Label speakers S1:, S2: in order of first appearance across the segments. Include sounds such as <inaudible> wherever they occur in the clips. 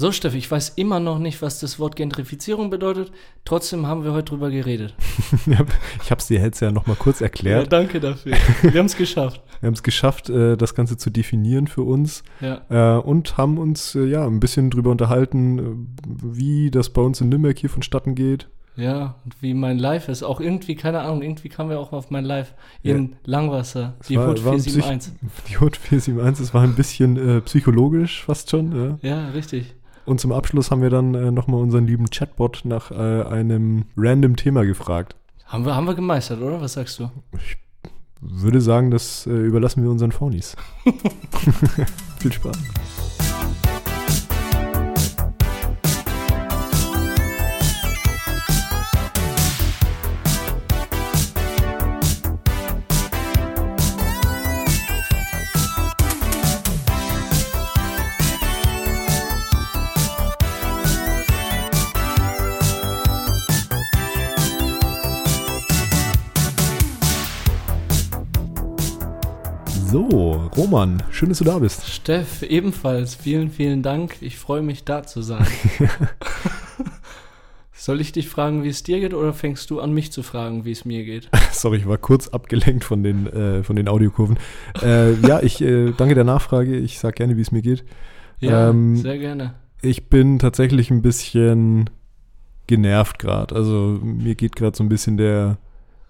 S1: So, Steffi, ich weiß immer noch nicht, was das Wort Gentrifizierung bedeutet. Trotzdem haben wir heute drüber geredet. <laughs>
S2: ich habe es dir jetzt ja noch mal kurz erklärt. Ja,
S1: danke dafür. <laughs> Wir haben es geschafft.
S2: Wir haben es geschafft, äh, das Ganze zu definieren für uns.
S1: Ja.
S2: Äh, und haben uns äh, ja ein bisschen drüber unterhalten, wie das bei uns in Nürnberg hier vonstatten geht.
S1: Ja, und wie mein Live ist. Auch irgendwie, keine Ahnung, irgendwie kamen wir auch auf mein Live in ja. Langwasser,
S2: die war, Hut 471. <laughs> Die Hut 471, das war ein bisschen äh, psychologisch fast schon.
S1: Ja, ja richtig.
S2: Und zum Abschluss haben wir dann äh, nochmal unseren lieben Chatbot nach äh, einem random Thema gefragt.
S1: Haben wir, haben wir gemeistert, oder? Was sagst du?
S2: Ich würde sagen, das äh, überlassen wir unseren Phonies. <laughs> <laughs> Viel Spaß. So, Roman, schön, dass du da bist.
S1: Steff, ebenfalls. Vielen, vielen Dank. Ich freue mich, da zu sein. <laughs> Soll ich dich fragen, wie es dir geht, oder fängst du an, mich zu fragen, wie es mir geht? <laughs>
S2: Sorry, ich war kurz abgelenkt von den, äh, von den Audiokurven. Äh, ja, ich äh, danke der Nachfrage. Ich sage gerne, wie es mir geht.
S1: Ja, ähm, sehr gerne.
S2: Ich bin tatsächlich ein bisschen genervt gerade. Also mir geht gerade so ein bisschen der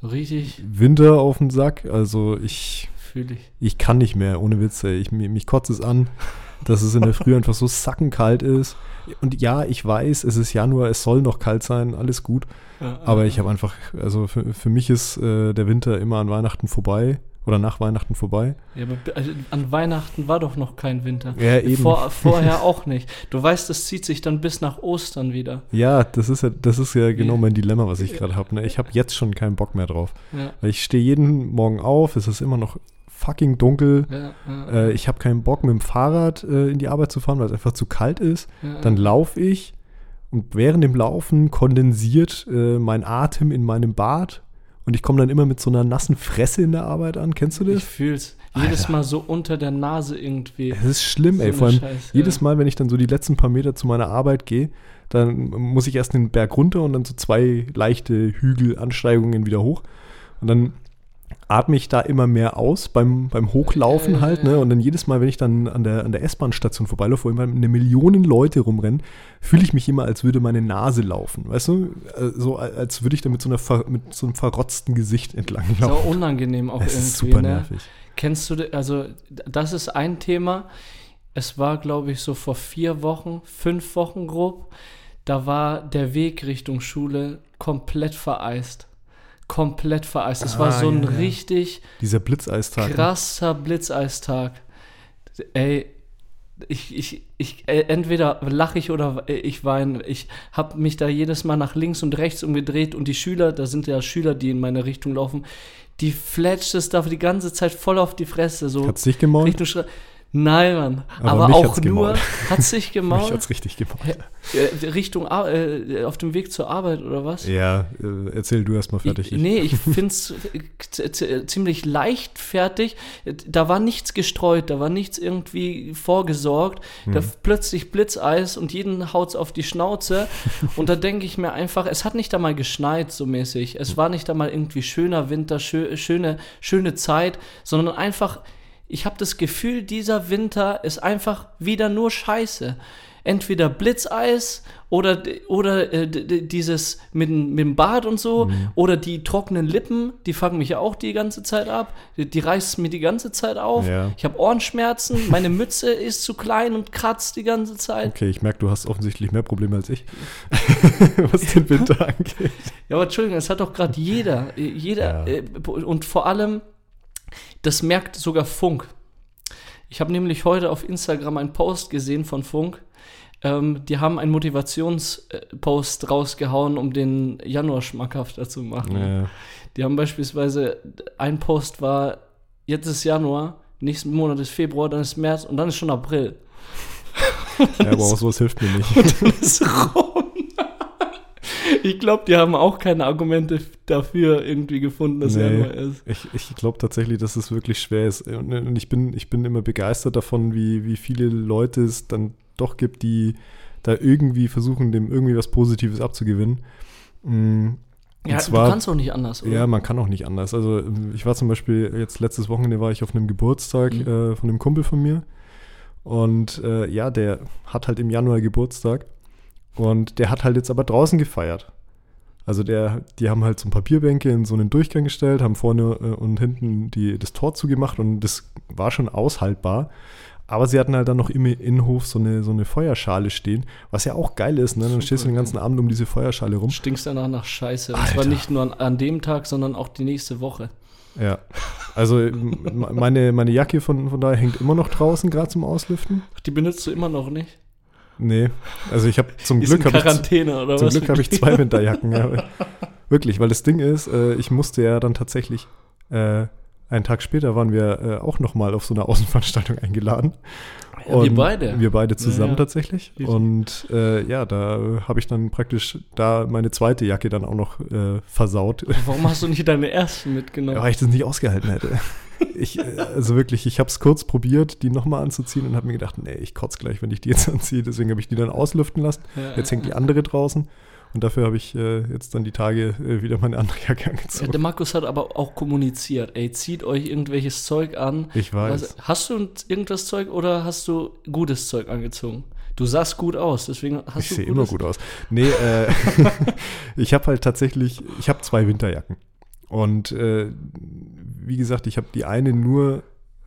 S1: Richtig.
S2: Winter auf den Sack. Also ich
S1: fühle ich.
S2: Ich kann nicht mehr, ohne Witze. Ich, mich, mich kotzt es an, dass es in der Früh <laughs> einfach so sackenkalt ist. Und ja, ich weiß, es ist Januar, es soll noch kalt sein, alles gut. Ja, aber ich habe einfach, also für, für mich ist äh, der Winter immer an Weihnachten vorbei oder nach Weihnachten vorbei.
S1: Ja, aber also an Weihnachten war doch noch kein Winter.
S2: Ja, eben.
S1: Vor, vorher <laughs> auch nicht. Du weißt, das zieht sich dann bis nach Ostern wieder.
S2: Ja, das ist ja, das ist ja genau mein Dilemma, was ich gerade habe. Ne? Ich habe jetzt schon keinen Bock mehr drauf.
S1: Ja.
S2: Weil ich stehe jeden Morgen auf, es ist immer noch fucking dunkel. Ja, ja. Äh, ich habe keinen Bock, mit dem Fahrrad äh, in die Arbeit zu fahren, weil es einfach zu kalt ist. Ja, Dann laufe ich und während dem Laufen kondensiert äh, mein Atem in meinem Bart und ich komme dann immer mit so einer nassen Fresse in der Arbeit an. Kennst du das?
S1: Ich fühl's. Jedes Mal so unter der Nase irgendwie.
S2: Es ist schlimm, so ey. Vor allem Scheiße, jedes Mal, wenn ich dann so die letzten paar Meter zu meiner Arbeit gehe, dann muss ich erst den Berg runter und dann so zwei leichte Hügelansteigungen wieder hoch. Und dann atme ich da immer mehr aus beim, beim Hochlaufen halt, ne? Und dann jedes Mal, wenn ich dann an der, an der S-Bahn-Station vorbeilaufe, wo immer eine Million Leute rumrennen, fühle ich mich immer, als würde meine Nase laufen. Weißt du? Äh, so als würde ich da mit so, einer, mit so einem verrotzten Gesicht entlang laufen.
S1: So unangenehm auch
S2: das
S1: irgendwie.
S2: Ist super ne? nervig.
S1: Kennst du, also das ist ein Thema. Es war, glaube ich, so vor vier Wochen, fünf Wochen grob. Da war der Weg Richtung Schule komplett vereist komplett vereist. Es ah, war so ein ja, richtig
S2: dieser Blitzeistag.
S1: Ne? Krasser Blitzeistag. Ey, ich, ich, ich, äh, entweder lache ich oder ich weine. Ich habe mich da jedes Mal nach links und rechts umgedreht und die Schüler, da sind ja Schüler, die in meine Richtung laufen, die fletscht es da die ganze Zeit voll auf die Fresse. So
S2: Hat's dich gemauert?
S1: Nein, Mann. Aber, Aber auch nur, <laughs> hat sich <laughs> gemault. mich
S2: hat's richtig gemault.
S1: Äh, Richtung, äh, auf dem Weg zur Arbeit oder was?
S2: Ja, äh, erzähl du erstmal fertig.
S1: Ich, nee, ich find's ziemlich leichtfertig. Da war nichts gestreut, da war nichts irgendwie vorgesorgt. Hm. Da plötzlich Blitzeis und jeden haut's auf die Schnauze. und da denke ich mir einfach, es hat nicht einmal geschneit so mäßig. Es war nicht einmal irgendwie schöner Winter, schö schöne, schöne Zeit, sondern einfach ich habe das Gefühl, dieser Winter ist einfach wieder nur Scheiße. Entweder Blitzeis oder, oder äh, dieses mit, mit dem Bart und so mhm. oder die trockenen Lippen, die fangen mich ja auch die ganze Zeit ab. Die, die reißen mir die ganze Zeit auf.
S2: Ja.
S1: Ich habe Ohrenschmerzen, meine Mütze <laughs> ist zu klein und kratzt die ganze Zeit.
S2: Okay, ich merke, du hast offensichtlich mehr Probleme als ich, <laughs> was den Winter <laughs> angeht.
S1: Ja, aber Entschuldigung, es hat doch gerade jeder. Jeder ja. äh, und vor allem das merkt sogar Funk. Ich habe nämlich heute auf Instagram einen Post gesehen von Funk. Ähm, die haben einen Motivationspost rausgehauen, um den Januar schmackhafter zu machen.
S2: Ja.
S1: Die haben beispielsweise, ein Post war, jetzt ist Januar, nächsten Monat ist Februar, dann ist März und dann ist schon April.
S2: ja, aber auch sowas hilft mir nicht.
S1: Und dann ist <laughs> rum ich glaube, die haben auch keine Argumente dafür irgendwie gefunden, dass nee, Januar ist.
S2: Ich, ich glaube tatsächlich, dass es wirklich schwer ist. Und ich bin, ich bin immer begeistert davon, wie, wie viele Leute es dann doch gibt, die da irgendwie versuchen, dem irgendwie was Positives abzugewinnen.
S1: Mm, und ja, zwar, du kannst auch nicht anders,
S2: oder? Ja, man kann auch nicht anders. Also ich war zum Beispiel, jetzt letztes Wochenende war ich auf einem Geburtstag mhm. äh, von einem Kumpel von mir. Und äh, ja, der hat halt im Januar Geburtstag. Und der hat halt jetzt aber draußen gefeiert. Also der, die haben halt so ein Papierbänke in so einen Durchgang gestellt, haben vorne äh, und hinten die, das Tor zugemacht und das war schon aushaltbar. Aber sie hatten halt dann noch im Innenhof so eine, so eine Feuerschale stehen, was ja auch geil ist, ne? Dann Super, stehst du den ganzen Abend um diese Feuerschale rum.
S1: Stinkst danach nach Scheiße. Alter. Und zwar nicht nur an, an, dem Tag, sondern auch die nächste Woche.
S2: Ja. Also meine, meine Jacke von, von daher hängt immer noch draußen, gerade zum Auslüften.
S1: Die benutzt du immer noch nicht?
S2: Nee. Also ich habe zum Glück
S1: habe ich,
S2: zum? Glück habe ich zwei <laughs> Winterjacken. ja. Wirklich, weil das Ding ist, äh, ich musste ja dann tatsächlich äh, einen Tag später waren wir äh, auch nochmal auf so einer <laughs> Außenveranstaltung eingeladen.
S1: Ja, wir beide.
S2: Wir beide zusammen ja, ja. tatsächlich. Und äh, ja, da habe ich dann praktisch da meine zweite Jacke dann auch noch äh, versaut.
S1: Warum hast du nicht deine ersten mitgenommen?
S2: Weil ich das nicht ausgehalten hätte. <laughs> Ich, äh, also wirklich, ich habe es kurz probiert, die nochmal anzuziehen und habe mir gedacht, nee, ich kotze gleich, wenn ich die jetzt <laughs> anziehe. Deswegen habe ich die dann auslüften lassen. Jetzt hängt die andere draußen. Und dafür habe ich äh, jetzt dann die Tage äh, wieder meine andere Jacke angezogen. Ja,
S1: der Markus hat aber auch kommuniziert, ey, zieht euch irgendwelches Zeug an.
S2: Ich weiß.
S1: Was, hast du irgendwas Zeug oder hast du gutes Zeug angezogen? Du sahst gut aus, deswegen hast
S2: ich
S1: du.
S2: Ich sehe immer gut aus. Nee, äh, <laughs> ich habe halt tatsächlich, ich habe zwei Winterjacken. Und äh, wie gesagt, ich habe die eine nur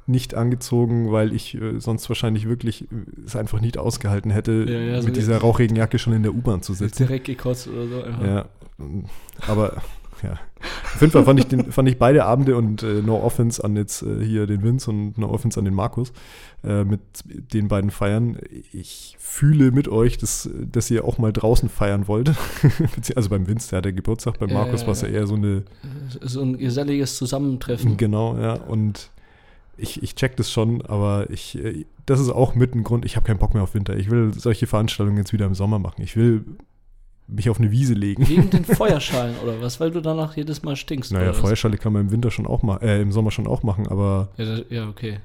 S2: nicht angezogen, weil ich äh, sonst wahrscheinlich wirklich äh, es einfach nicht ausgehalten hätte, ja, ja, mit so dieser rauchigen Jacke schon in der U-Bahn zu sitzen.
S1: Direkt gekotzt oder so.
S2: Einfach. Ja, aber ja. Auf jeden Fall fand ich, den, fand ich beide Abende und äh, No Offense an jetzt äh, hier den Vince und No Offense an den Markus äh, mit den beiden Feiern. Ich fühle mit euch, dass, dass ihr auch mal draußen feiern wollt. <laughs> also beim Vince, der hat der Geburtstag, beim Markus war es ja eher so eine.
S1: So ein geselliges Zusammentreffen.
S2: Genau, ja. Und ich, ich check das schon, aber ich, äh, das ist auch mit ein Grund, ich habe keinen Bock mehr auf Winter. Ich will solche Veranstaltungen jetzt wieder im Sommer machen. Ich will mich auf eine Wiese legen.
S1: Wegen den <laughs> Feuerschalen oder was? Weil du danach jedes Mal stinkst.
S2: Naja, Feuerschale kann man im Winter schon auch machen, äh, im Sommer schon auch machen, aber.
S1: Ja, das, ja, okay.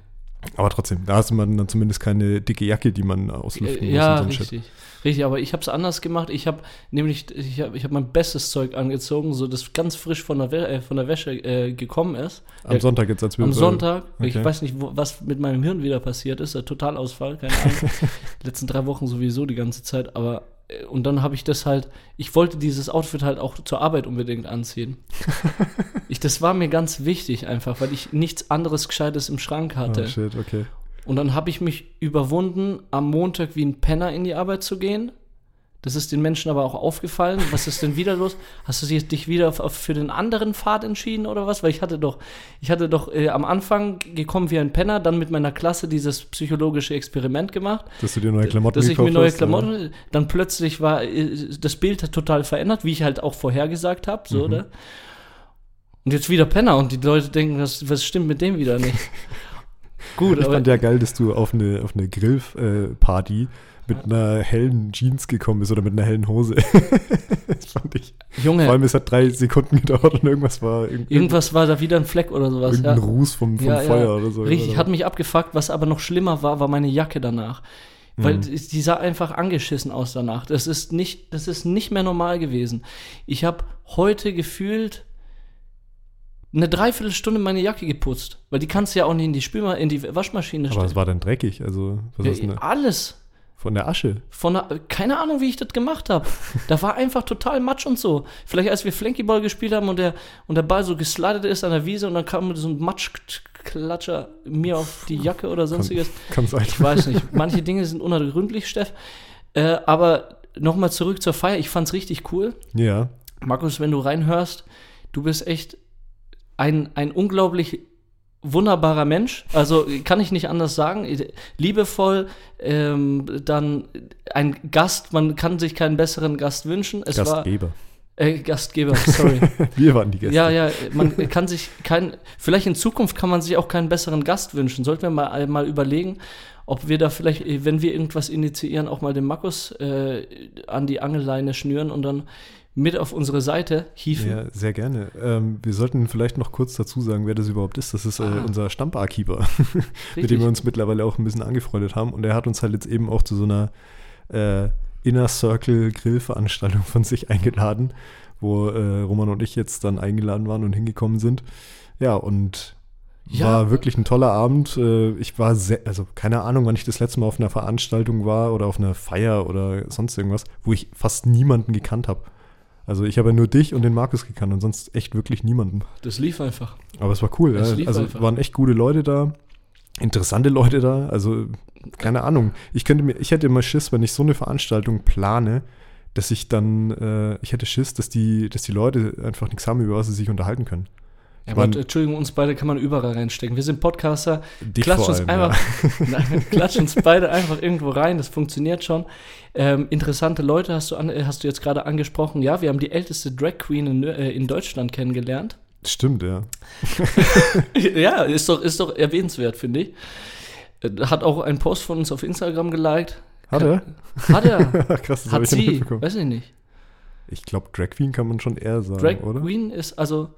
S2: Aber trotzdem, da hast man dann zumindest keine dicke Jacke, die man auslüften
S1: muss. Ja, richtig. Shit. Richtig, aber ich habe es anders gemacht. Ich habe nämlich, ich habe ich hab mein bestes Zeug angezogen, so das ganz frisch von der, äh, von der Wäsche äh, gekommen ist.
S2: Am Sonntag jetzt als
S1: wir Am Sonntag. Okay. Ich weiß nicht, wo, was mit meinem Hirn wieder passiert ist. Der Totalausfall, keine Ahnung. <laughs> letzten drei Wochen sowieso die ganze Zeit, aber äh, und dann habe ich das halt, ich wollte dieses Outfit halt auch zur Arbeit unbedingt anziehen. <laughs> ich, das war mir ganz wichtig einfach, weil ich nichts anderes Gescheites im Schrank hatte. Oh
S2: shit, okay.
S1: Und dann habe ich mich überwunden, am Montag wie ein Penner in die Arbeit zu gehen. Das ist den Menschen aber auch aufgefallen. Was ist denn wieder los? Hast du dich wieder für den anderen Pfad entschieden oder was? Weil ich hatte doch, ich hatte doch äh, am Anfang gekommen wie ein Penner, dann mit meiner Klasse dieses psychologische Experiment gemacht.
S2: Dass du dir neue Klamotten
S1: Dass ich mir neue Klamotten, oder? dann plötzlich war äh, das Bild total verändert, wie ich halt auch vorhergesagt habe, so, mhm. oder? Und jetzt wieder Penner und die Leute denken, was, was stimmt mit dem wieder nicht? <laughs>
S2: Gut, ich fand ja geil, dass du auf eine, auf eine Grillparty äh, mit einer hellen Jeans gekommen bist oder mit einer hellen Hose. <laughs> das fand ich.
S1: Junge.
S2: Vor allem, es hat drei Sekunden gedauert und irgendwas war.
S1: Irgend irgendwas war da wieder ein Fleck oder sowas.
S2: Irgendein ja. Ruß vom, vom ja, Feuer ja. oder so.
S1: Richtig, oder? hat mich abgefuckt. Was aber noch schlimmer war, war meine Jacke danach. Weil mhm. die sah einfach angeschissen aus danach. Das ist nicht, das ist nicht mehr normal gewesen. Ich habe heute gefühlt eine Dreiviertelstunde meine Jacke geputzt, weil die kannst du ja auch nicht in die Spülma in die Waschmaschine
S2: stellen. Aber es war dann dreckig, also
S1: was ja, ist denn Alles.
S2: Von der Asche?
S1: Von der, keine Ahnung, wie ich das gemacht habe. da war einfach total Matsch und so. Vielleicht als wir Flankyball gespielt haben und der, und der Ball so geslidet ist an der Wiese und dann kam so ein Matschklatscher mir auf die Jacke oder sonstiges.
S2: Kann, kann sein.
S1: Ich weiß nicht. Manche Dinge sind unergründlich, Steff. Äh, aber nochmal zurück zur Feier. Ich fand's richtig cool.
S2: Ja.
S1: Markus, wenn du reinhörst, du bist echt ein, ein unglaublich wunderbarer Mensch, also kann ich nicht anders sagen, liebevoll, ähm, dann ein Gast, man kann sich keinen besseren Gast wünschen.
S2: Es Gastgeber.
S1: War, äh, Gastgeber, sorry. <laughs>
S2: Wir waren die Gäste.
S1: Ja, ja, man kann sich kein, vielleicht in Zukunft kann man sich auch keinen besseren Gast wünschen. Sollten wir mal, mal überlegen, ob wir da vielleicht, wenn wir irgendwas initiieren, auch mal den Markus äh, an die Angelleine schnüren und dann mit auf unsere Seite hieven.
S2: Ja, sehr gerne. Ähm, wir sollten vielleicht noch kurz dazu sagen, wer das überhaupt ist. Das ist äh, ah. unser Stammbarkeeper, <laughs> mit dem wir uns mittlerweile auch ein bisschen angefreundet haben. Und er hat uns halt jetzt eben auch zu so einer äh, Inner Circle Grillveranstaltung von sich eingeladen, wo äh, Roman und ich jetzt dann eingeladen waren und hingekommen sind. Ja, und ja. war wirklich ein toller Abend. Äh, ich war sehr, also keine Ahnung, wann ich das letzte Mal auf einer Veranstaltung war oder auf einer Feier oder sonst irgendwas, wo ich fast niemanden gekannt habe. Also ich habe ja nur dich und den Markus gekannt und sonst echt wirklich niemanden.
S1: Das lief einfach.
S2: Aber es war cool. Ja. Also einfach. waren echt gute Leute da, interessante Leute da. Also keine Ahnung. Ich könnte mir, ich hätte immer Schiss, wenn ich so eine Veranstaltung plane, dass ich dann, äh, ich hätte Schiss, dass die, dass die Leute einfach nichts haben, über was sie sich unterhalten können.
S1: Ja, aber Entschuldigung, uns beide kann man überall reinstecken. Wir sind Podcaster. Klatsch uns, allem, einfach, ja. <laughs> klatsch uns beide einfach irgendwo rein. Das funktioniert schon. Ähm, interessante Leute hast du, an, hast du jetzt gerade angesprochen. Ja, wir haben die älteste Drag Queen in, äh, in Deutschland kennengelernt.
S2: Stimmt, ja. <laughs>
S1: ja, ist doch, ist doch erwähnenswert, finde ich. Äh, hat auch ein Post von uns auf Instagram geliked.
S2: Hat er?
S1: Hat er. <laughs> Krass, das Hat ich sie. Weiß ich nicht.
S2: Ich glaube, Drag Queen kann man schon eher sagen,
S1: Drag
S2: oder?
S1: Drag Queen ist, also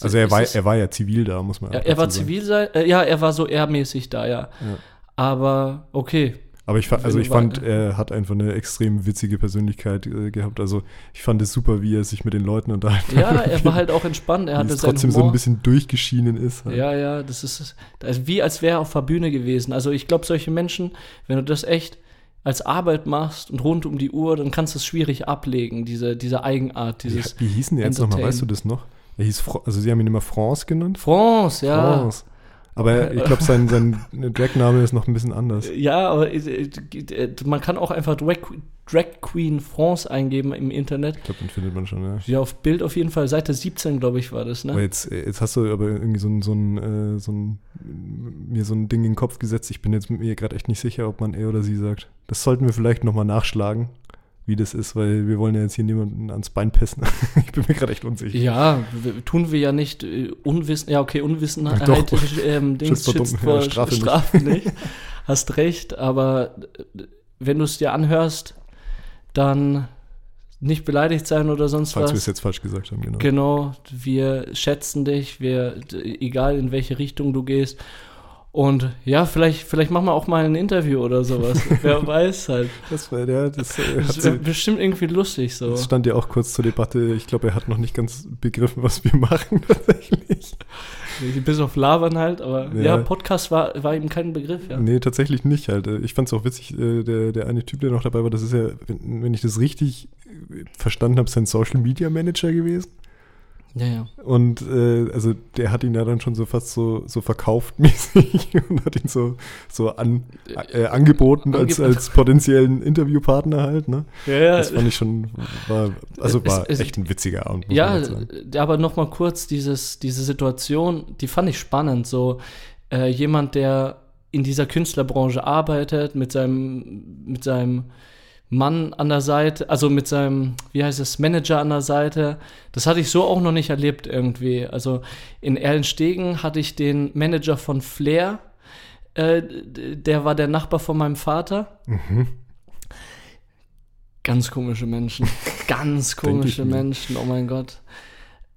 S2: also er war, er war ja zivil da, muss man
S1: ja, Er war zivil sein, äh, ja, er war so ehrmäßig da, ja. ja. Aber okay.
S2: Aber ich, also ich fand, er hat einfach eine extrem witzige Persönlichkeit äh, gehabt. Also ich fand es super, wie er sich mit den Leuten unterhalten
S1: hat. Ja, er war halt auch entspannt. Er hatte
S2: trotzdem Humor. so ein bisschen durchgeschienen ist.
S1: Halt. Ja, ja, das ist also wie als wäre er auf der Bühne gewesen. Also ich glaube, solche Menschen, wenn du das echt als Arbeit machst und rund um die Uhr, dann kannst du es schwierig ablegen, diese, diese Eigenart, dieses.
S2: Wie, wie hießen die jetzt nochmal? Weißt du das noch? Er hieß, also sie haben ihn immer France genannt.
S1: France, ja. France.
S2: Aber ich glaube, sein, sein Drag-Name ist noch ein bisschen anders. <laughs>
S1: Ja, aber äh, äh, man kann auch einfach Drag, Drag Queen France eingeben im Internet.
S2: Ich glaube, den findet man schon, ja.
S1: Ja, auf Bild auf jeden Fall. Seite 17, glaube ich, war das, ne?
S2: Aber jetzt, jetzt hast du aber irgendwie so ein, so ein, äh, so ein, mir so ein Ding in den Kopf gesetzt. Ich bin jetzt mit mir gerade echt nicht sicher, ob man er oder sie sagt. Das sollten wir vielleicht nochmal nachschlagen wie das ist, weil wir wollen ja jetzt hier niemanden ans Bein pissen. <laughs> ich bin mir gerade echt unsicher.
S1: Ja, tun wir ja nicht äh, Unwissen, ja okay, Unwissenheit, ja, doch, ähm, Dings <laughs> schützt vor ja, Strafe, Strafe nicht. nicht. Hast recht, aber äh, wenn du es dir anhörst, dann nicht beleidigt sein oder sonst
S2: Falls
S1: was.
S2: Falls wir es jetzt falsch gesagt haben, genau.
S1: Genau, wir schätzen dich, wir, egal in welche Richtung du gehst und ja, vielleicht, vielleicht machen wir auch mal ein Interview oder sowas. <laughs> Wer weiß halt.
S2: Das wäre ja, das,
S1: äh, das wär bestimmt irgendwie lustig so. Das
S2: stand ja auch kurz zur Debatte. Ich glaube, er hat noch nicht ganz begriffen, was wir machen <laughs> tatsächlich.
S1: Bis auf Labern halt, aber ja, ja Podcast war, war ihm kein Begriff, ja.
S2: Nee, tatsächlich nicht halt. Ich fand es auch witzig, äh, der, der eine Typ, der noch dabei war, das ist ja, wenn ich das richtig verstanden habe, sein Social Media Manager gewesen.
S1: Ja, ja.
S2: Und äh, also der hat ihn ja dann schon so fast so, so verkauft mäßig <laughs> und hat ihn so, so an, äh, angeboten als, als potenziellen Interviewpartner halt, ne?
S1: Ja, ja.
S2: Das fand ich schon, war, also war es, echt ein witziger Abend.
S1: ja, aber nochmal kurz dieses, diese Situation, die fand ich spannend. So äh, jemand, der in dieser Künstlerbranche arbeitet, mit seinem, mit seinem Mann an der Seite, also mit seinem, wie heißt es, Manager an der Seite. Das hatte ich so auch noch nicht erlebt irgendwie. Also in Erlenstegen hatte ich den Manager von Flair, äh, der war der Nachbar von meinem Vater. Mhm. Ganz komische Menschen. <laughs> Ganz komische Menschen, oh mein Gott.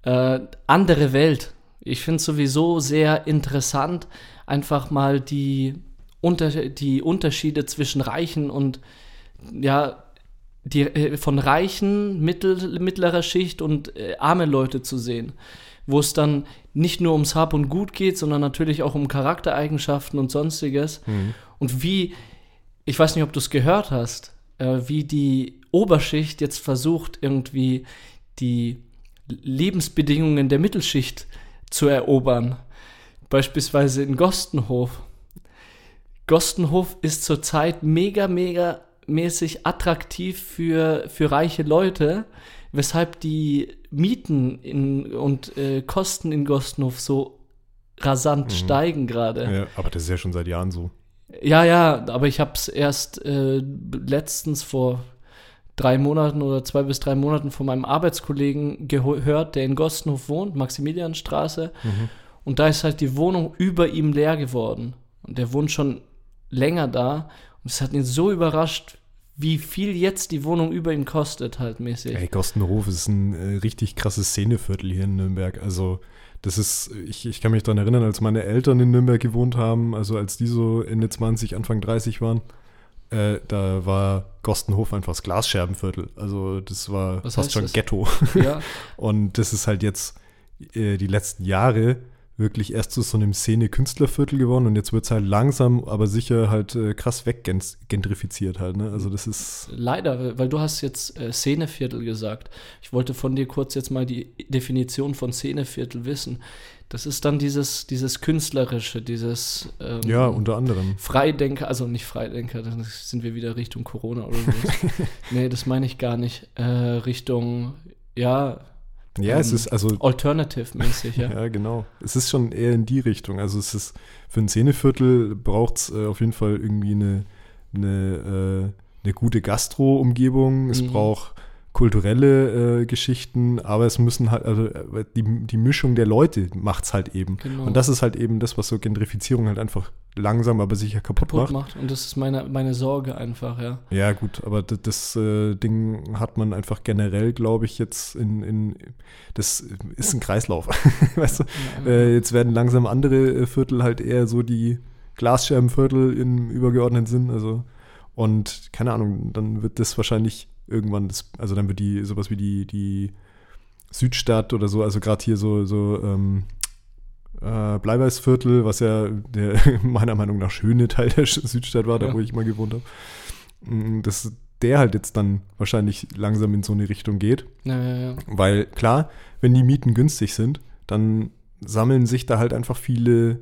S1: Äh, andere Welt. Ich finde es sowieso sehr interessant, einfach mal die, unter, die Unterschiede zwischen Reichen und ja, die, äh, von reichen, mittel, mittlerer Schicht und äh, arme Leute zu sehen, wo es dann nicht nur ums Hab und Gut geht, sondern natürlich auch um Charaktereigenschaften und sonstiges. Mhm. Und wie, ich weiß nicht, ob du es gehört hast, äh, wie die Oberschicht jetzt versucht, irgendwie die Lebensbedingungen der Mittelschicht zu erobern. Beispielsweise in Gostenhof. Gostenhof ist zurzeit mega, mega mäßig attraktiv für, für reiche Leute, weshalb die Mieten in, und äh, Kosten in Gostenhof so rasant mhm. steigen gerade.
S2: Ja, aber das ist ja schon seit Jahren so.
S1: Ja, ja, aber ich habe es erst äh, letztens vor drei Monaten oder zwei bis drei Monaten von meinem Arbeitskollegen gehört, der in Gostenhof wohnt, Maximilianstraße. Mhm. Und da ist halt die Wohnung über ihm leer geworden. Und der wohnt schon länger da es hat ihn so überrascht, wie viel jetzt die Wohnung über ihm kostet, halt mäßig.
S2: Ey, Kostenhof ist ein äh, richtig krasses Szeneviertel hier in Nürnberg. Also, das ist, ich, ich kann mich daran erinnern, als meine Eltern in Nürnberg gewohnt haben, also als die so Ende 20, Anfang 30 waren, Äh, da war Gostenhof einfach das Glasscherbenviertel. Also das war
S1: Was
S2: fast schon
S1: das?
S2: Ghetto.
S1: Ja, <laughs>
S2: Und das ist halt jetzt äh, die letzten Jahre wirklich erst zu so einem Szene-Künstlerviertel geworden und jetzt wird es halt langsam, aber sicher halt äh, krass weggentrifiziert halt. Ne? Also das ist,
S1: leider, weil du hast jetzt äh, Szeneviertel gesagt. Ich wollte von dir kurz jetzt mal die Definition von Szeneviertel wissen. Das ist dann dieses, dieses Künstlerische, dieses ähm,
S2: ja, unter anderem.
S1: Freidenker, also nicht Freidenker, dann sind wir wieder Richtung Corona oder so. <laughs> nee, das meine ich gar nicht. Äh, Richtung, ja,
S2: Ja, es
S1: ähm,
S2: ist also
S1: Alternative-mäßig, <laughs> ja.
S2: Ja, genau. Es ist schon eher in die Richtung. Also es ist für ein Szeneviertel braucht es äh, auf jeden Fall irgendwie eine, eine, äh, eine gute Gastro-Umgebung. Es
S1: Mhm.
S2: braucht kulturelle äh, Geschichten, aber es müssen halt, also äh, die, die Mischung der Leute macht es halt eben.
S1: Genau.
S2: Und das ist halt eben das, was so Gentrifizierung halt einfach langsam, aber sicher kaputt,
S1: kaputt
S2: macht.
S1: macht. Und das ist meine, meine Sorge einfach, ja.
S2: Ja, gut, aber das, das äh, Ding hat man einfach generell, glaube ich, jetzt in, in das ist ein Kreislauf. <laughs> weißt du?
S1: Ja,
S2: Äh, jetzt werden langsam andere äh, Viertel halt eher so die Glasscherbenviertel im übergeordneten Sinn. Also, und keine Ahnung, dann wird das wahrscheinlich irgendwann, das, also dann wird die sowas wie die, die Südstadt oder so, also gerade hier so, so ähm, äh, Bleiweißviertel, was ja der <laughs> meiner Meinung nach schöne Teil der Südstadt war, da
S1: Ja.
S2: wo ich mal gewohnt habe. Mm, Dass der halt jetzt dann wahrscheinlich langsam in so eine Richtung geht.
S1: ja, ja.
S2: Weil klar, wenn die Mieten günstig sind, dann sammeln sich da halt einfach viele,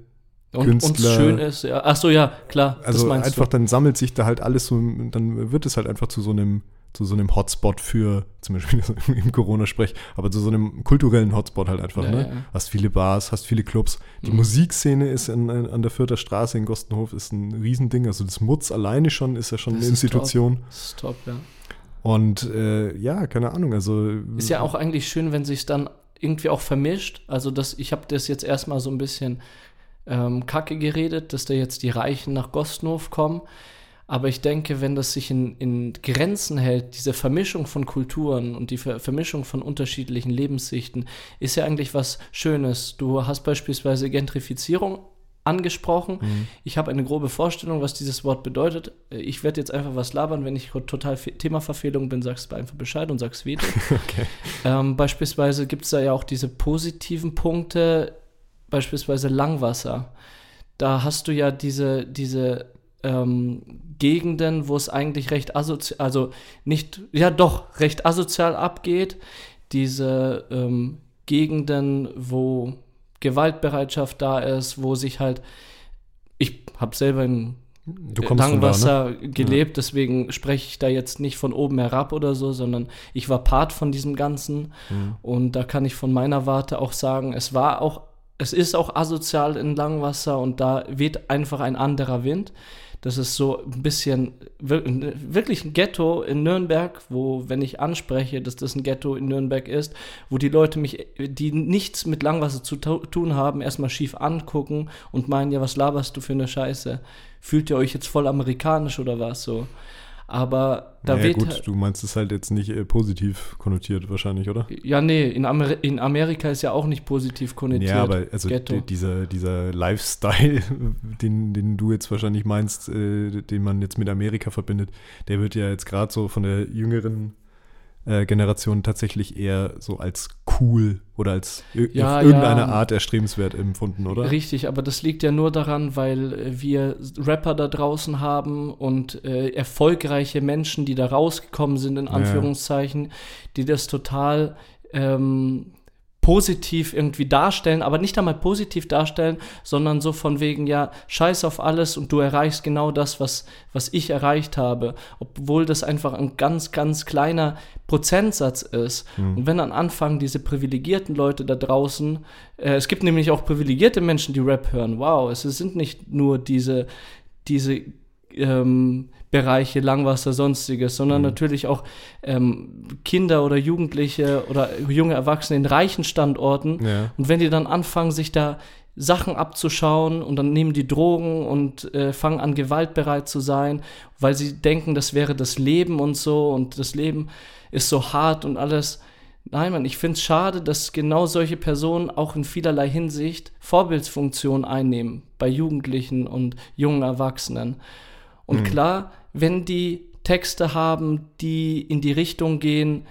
S1: Und
S2: Künstler-
S1: schön ist, ja. Ach so, ja, klar. das
S2: also
S1: meinst
S2: einfach
S1: du.
S2: dann sammelt sich da halt alles so, dann wird es halt einfach zu so einem, zu so einem Hotspot für, zum Beispiel <laughs> im Corona-Sprech, aber zu so einem kulturellen Hotspot halt einfach,
S1: Ja,
S2: ne?
S1: ja.
S2: Hast viele Bars, hast viele Clubs. Die
S1: Mhm.
S2: Musikszene ist in, an der Vierter Straße in Gostenhof ist ein Riesending. Also das Mutz alleine schon ist ja schon
S1: Das
S2: eine Institution.
S1: Das ist top, ja.
S2: Und äh, ja, keine Ahnung, also
S1: Ist ja auch eigentlich schön, wenn sich dann irgendwie auch vermischt. Also das, ich habe das jetzt erstmal so ein bisschen ähm, kacke geredet, dass da jetzt die Reichen nach Gostnow kommen. Aber ich denke, wenn das sich in, in Grenzen hält, diese Vermischung von Kulturen und die Ver Vermischung von unterschiedlichen Lebenssichten, ist ja eigentlich was Schönes. Du hast beispielsweise Gentrifizierung angesprochen.
S2: Mhm.
S1: Ich habe eine grobe Vorstellung, was dieses Wort bedeutet. Ich werde jetzt einfach was labern. Wenn ich total Fe- Themaverfehlung bin, sagst du einfach Bescheid und sagst Veto. <laughs>
S2: okay.
S1: Ähm, beispielsweise gibt es da ja auch diese positiven Punkte, beispielsweise Langwasser. Da hast du ja diese, diese ähm, Gegenden, wo es eigentlich recht asozial, also nicht, ja doch, recht asozial abgeht. Diese ähm, Gegenden, wo Gewaltbereitschaft da ist, wo sich halt, ich habe selber in
S2: Du von da, ne?
S1: Langwasser gelebt, deswegen spreche ich da jetzt nicht von oben herab oder so, sondern ich war Part von diesem Ganzen
S2: Mhm.
S1: und da kann ich von meiner Warte auch sagen, es war auch, es ist auch asozial in Langwasser und da weht einfach ein anderer Wind. Das ist so ein bisschen wir- wirklich ein Ghetto in Nürnberg, wo, wenn ich anspreche, dass das ein Ghetto in Nürnberg ist, wo die Leute mich, die nichts mit Langwasser zu tu- tun haben, erstmal schief angucken und meinen, ja, was laberst du für eine Scheiße? Fühlt ihr euch jetzt voll amerikanisch oder was so? Aber da
S2: naja,
S1: weht
S2: gut,
S1: halt-
S2: du meinst es halt jetzt nicht äh, positiv konnotiert wahrscheinlich, oder?
S1: ja, nee, in, Amer in Amerika ist ja auch nicht positiv konnotiert.
S2: Ja, aber also dieser, dieser Lifestyle, <laughs> den, den du jetzt wahrscheinlich meinst, äh, den man jetzt mit Amerika verbindet, der wird ja jetzt gerade so von der jüngeren äh, Generation tatsächlich eher so als cool oder als
S1: Ja,
S2: irgendeine
S1: ja.
S2: Art erstrebenswert empfunden, oder?
S1: Richtig, aber das liegt ja nur daran, weil äh, wir Rapper da draußen haben und äh, erfolgreiche Menschen, die da rausgekommen sind, in
S2: Ja.
S1: Anführungszeichen, die das total ähm, positiv irgendwie darstellen, aber nicht einmal positiv darstellen, sondern so von wegen, ja, scheiß auf alles und du erreichst genau das, was, was ich erreicht habe, obwohl das einfach ein ganz, ganz kleiner Prozentsatz ist.
S2: Hm.
S1: Und wenn dann anfangen, diese privilegierten Leute da draußen, äh, es gibt nämlich auch privilegierte Menschen, die Rap hören, wow, es sind nicht nur diese, diese ähm, Bereiche, Langwasser, sonstiges, sondern
S2: Mhm.
S1: natürlich auch ähm, Kinder oder Jugendliche oder junge Erwachsene in reichen Standorten.
S2: Ja.
S1: Und wenn die dann anfangen, sich da Sachen abzuschauen und dann nehmen die Drogen und äh, fangen an, gewaltbereit zu sein, weil sie denken, das wäre das Leben und so und das Leben ist so hart und alles. Nein, Mann, ich finde es schade, dass genau solche Personen auch in vielerlei Hinsicht Vorbildsfunktion einnehmen bei Jugendlichen und jungen Erwachsenen. Und
S2: Mhm.
S1: klar, wenn die Texte haben, die in die Richtung gehen,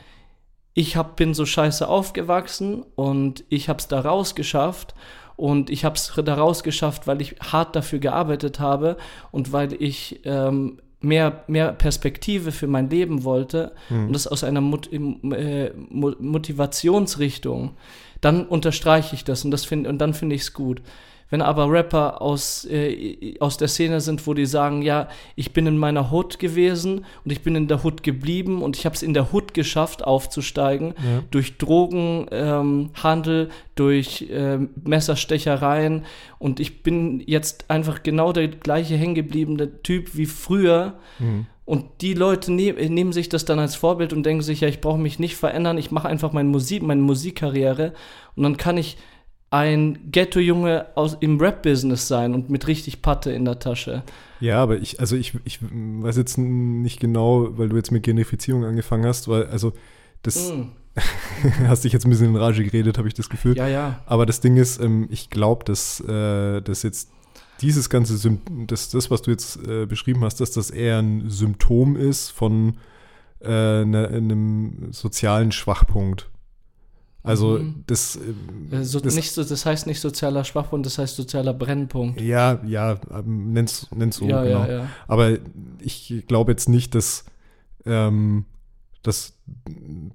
S1: ich hab, bin so scheiße aufgewachsen und ich hab's da rausgeschafft und ich hab's da rausgeschafft, weil ich hart dafür gearbeitet habe und weil ich ähm, mehr, mehr Perspektive für mein Leben wollte mhm. und das aus einer Mot äh, Motivationsrichtung, dann unterstreiche ich das und, das find, und dann finde ich es gut. Wenn aber Rapper aus, äh, aus der Szene sind, wo die sagen, ja, ich bin in meiner Hood gewesen und ich bin in der Hood geblieben und ich habe es in der Hood geschafft, aufzusteigen, ja. durch Drogenhandel, ähm, durch äh, Messerstechereien und ich bin jetzt einfach genau der gleiche hängengebliebene Typ wie früher. Mhm. Und die Leute ne nehmen sich das dann als Vorbild und denken sich, ja, ich brauche mich nicht verändern, ich mache einfach meine Musik, meine Musikkarriere und dann kann ich ein Ghetto-Junge im Rap-Business sein und mit richtig Patte in der Tasche.
S2: Ja, aber ich, also ich, ich weiß jetzt nicht genau, weil du jetzt mit Genifizierung angefangen hast, weil, also das mm. <laughs> hast dich jetzt ein bisschen in Rage geredet, habe ich das Gefühl.
S1: Ja, ja.
S2: Aber das Ding ist, ähm, ich glaube, dass, äh, dass jetzt dieses ganze Symptom, das, das, was du jetzt äh, beschrieben hast, dass das eher ein Symptom ist von äh, ne, einem sozialen Schwachpunkt. Also mhm. das,
S1: äh, so, das, nicht so, das heißt nicht sozialer Schwachpunkt, das heißt sozialer Brennpunkt.
S2: Ja, ja, ähm, nenn's, nenn's so, ja, genau. Ja, ja. Aber ich glaube jetzt nicht, dass, ähm, dass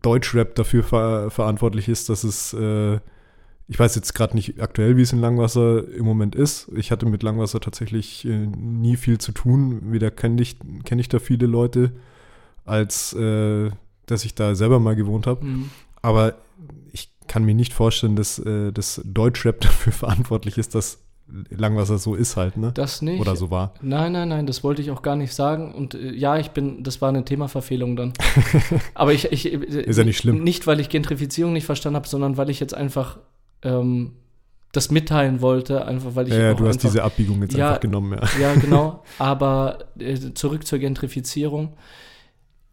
S2: Deutschrap dafür ver verantwortlich ist, dass es, äh, ich weiß jetzt gerade nicht aktuell, wie es in Langwasser im Moment ist. Ich hatte mit Langwasser tatsächlich äh, nie viel zu tun. Weder kenne ich, kenn ich da viele Leute, als äh, dass ich da selber mal gewohnt habe. Mhm. Aber ich kann mir nicht vorstellen, dass, äh, dass Deutschrap <laughs> dafür verantwortlich ist, dass Langwasser so ist halt, ne?
S1: Das nicht.
S2: Oder so war.
S1: Nein, nein, nein, das wollte ich auch gar nicht sagen. Und äh, ja, ich bin, das war eine Themaverfehlung dann. <laughs> Aber ich, ich
S2: äh, ist ja nicht schlimm.
S1: Nicht, weil ich Gentrifizierung nicht verstanden habe, sondern weil ich jetzt einfach ähm, das mitteilen wollte, einfach weil ich.
S2: Ja, ja du hast
S1: einfach,
S2: diese Abbiegung jetzt ja, einfach genommen,
S1: ja. Ja, genau. <laughs> Aber äh, zurück zur Gentrifizierung.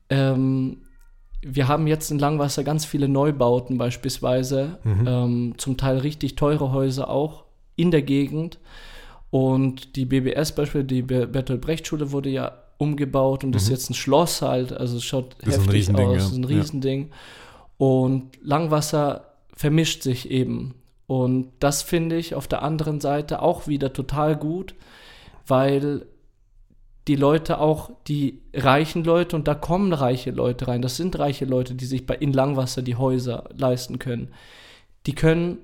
S1: Ähm, wir haben jetzt in Langwasser ganz viele Neubauten beispielsweise, mhm. ähm, zum Teil richtig teure Häuser auch in der Gegend. Und die BBS beispielsweise, die Bertolt Brecht Schule wurde ja umgebaut und mhm. ist jetzt ein Schloss halt, also es schaut
S2: das heftig
S1: ein aus,
S2: ja.
S1: ist ein Riesending. Ja. Und Langwasser vermischt sich eben. Und das finde ich auf der anderen Seite auch wieder total gut, weil die Leute auch, die reichen Leute, und da kommen reiche Leute rein, das sind reiche Leute, die sich bei in Langwasser die Häuser leisten können. Die können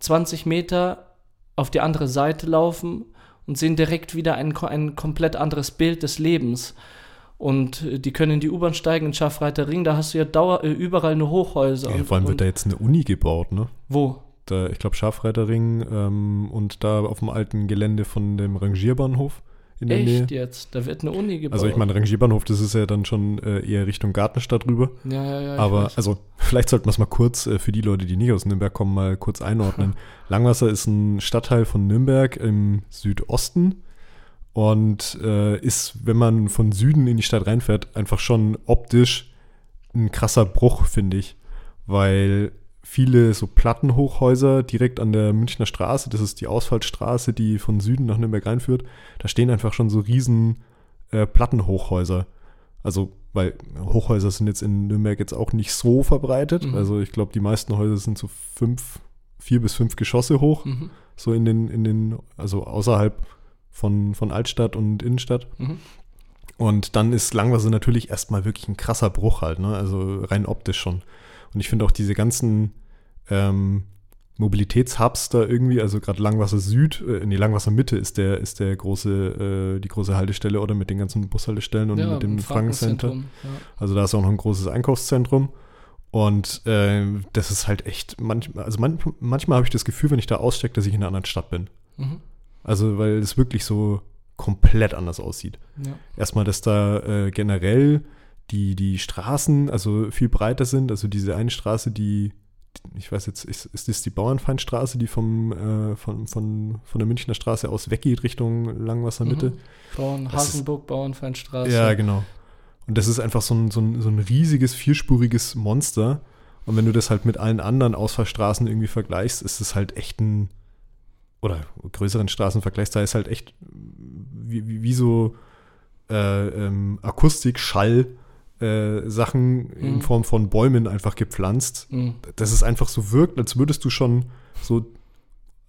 S1: 20 Meter auf die andere Seite laufen und sehen direkt wieder ein, ein komplett anderes Bild des Lebens. Und äh, die können in die U-Bahn steigen in Schaffreiter Ring, da hast du ja Dauer, äh, überall nur Hochhäuser.
S2: Ja, vor allem wird da jetzt eine Uni gebaut, ne?
S1: Wo?
S2: Da, ich glaube, Scharfreiterring ähm, und da auf dem alten Gelände von dem Rangierbahnhof
S1: in der Echt Nähe. jetzt? Da wird eine Uni gebaut.
S2: Also ich meine, Rangierbahnhof, das ist ja dann schon äh, eher Richtung Gartenstadt rüber.
S1: Ja, ja, ja.
S2: Aber also vielleicht sollten wir es mal kurz äh, für die Leute, die nicht aus Nürnberg kommen, mal kurz einordnen. <laughs> Langwasser ist ein Stadtteil von Nürnberg im Südosten und äh, ist, wenn man von Süden in die Stadt reinfährt, einfach schon optisch ein krasser Bruch, finde ich. Weil viele so Plattenhochhäuser direkt an der Münchner Straße. Das ist die Ausfallstraße, die von Süden nach Nürnberg reinführt. Da stehen einfach schon so riesen äh, Plattenhochhäuser. Also, weil Hochhäuser sind jetzt in Nürnberg jetzt auch nicht so verbreitet. Mhm. Also ich glaube, die meisten Häuser sind so fünf, vier bis fünf Geschosse hoch. Mhm. So in den, in den, also außerhalb von, von Altstadt und Innenstadt. Mhm. Und dann ist Langwasser natürlich erstmal wirklich ein krasser Bruch halt, ne? Also rein optisch schon. Und ich finde auch diese ganzen ähm, Mobilitätshubs da irgendwie, also gerade Langwasser Süd, äh, nee, Langwasser Mitte ist der, ist der große, äh, die große Haltestelle oder mit den ganzen Bushaltestellen und ja, mit dem Frankencenter. Ja. Also da ist auch noch ein großes Einkaufszentrum. Und äh, das ist halt echt, manchmal, also man, manchmal habe ich das Gefühl, wenn ich da ausstecke, dass ich in einer anderen Stadt bin. Mhm. Also, weil es wirklich so komplett anders aussieht. Ja. Erstmal, dass da äh, generell die, die Straßen also viel breiter sind. Also diese eine Straße, die, ich weiß jetzt, ist, ist das die Bauernfeindstraße, die vom, äh, von, von, von der Münchner Straße aus weggeht Richtung Langwassermitte? Mhm.
S1: Bauern, Hasenburg, Bauernfeindstraße.
S2: Ja, genau. Und das ist einfach so ein, so, ein, so ein riesiges, vierspuriges Monster. Und wenn du das halt mit allen anderen Ausfallstraßen irgendwie vergleichst, ist es halt echt ein, oder größeren Straßen vergleichst, da ist halt echt wie, wie, wie so äh, ähm, Akustik, Schall, äh, Sachen mhm. in Form von Bäumen einfach gepflanzt, mhm. dass es einfach so wirkt, als würdest du schon so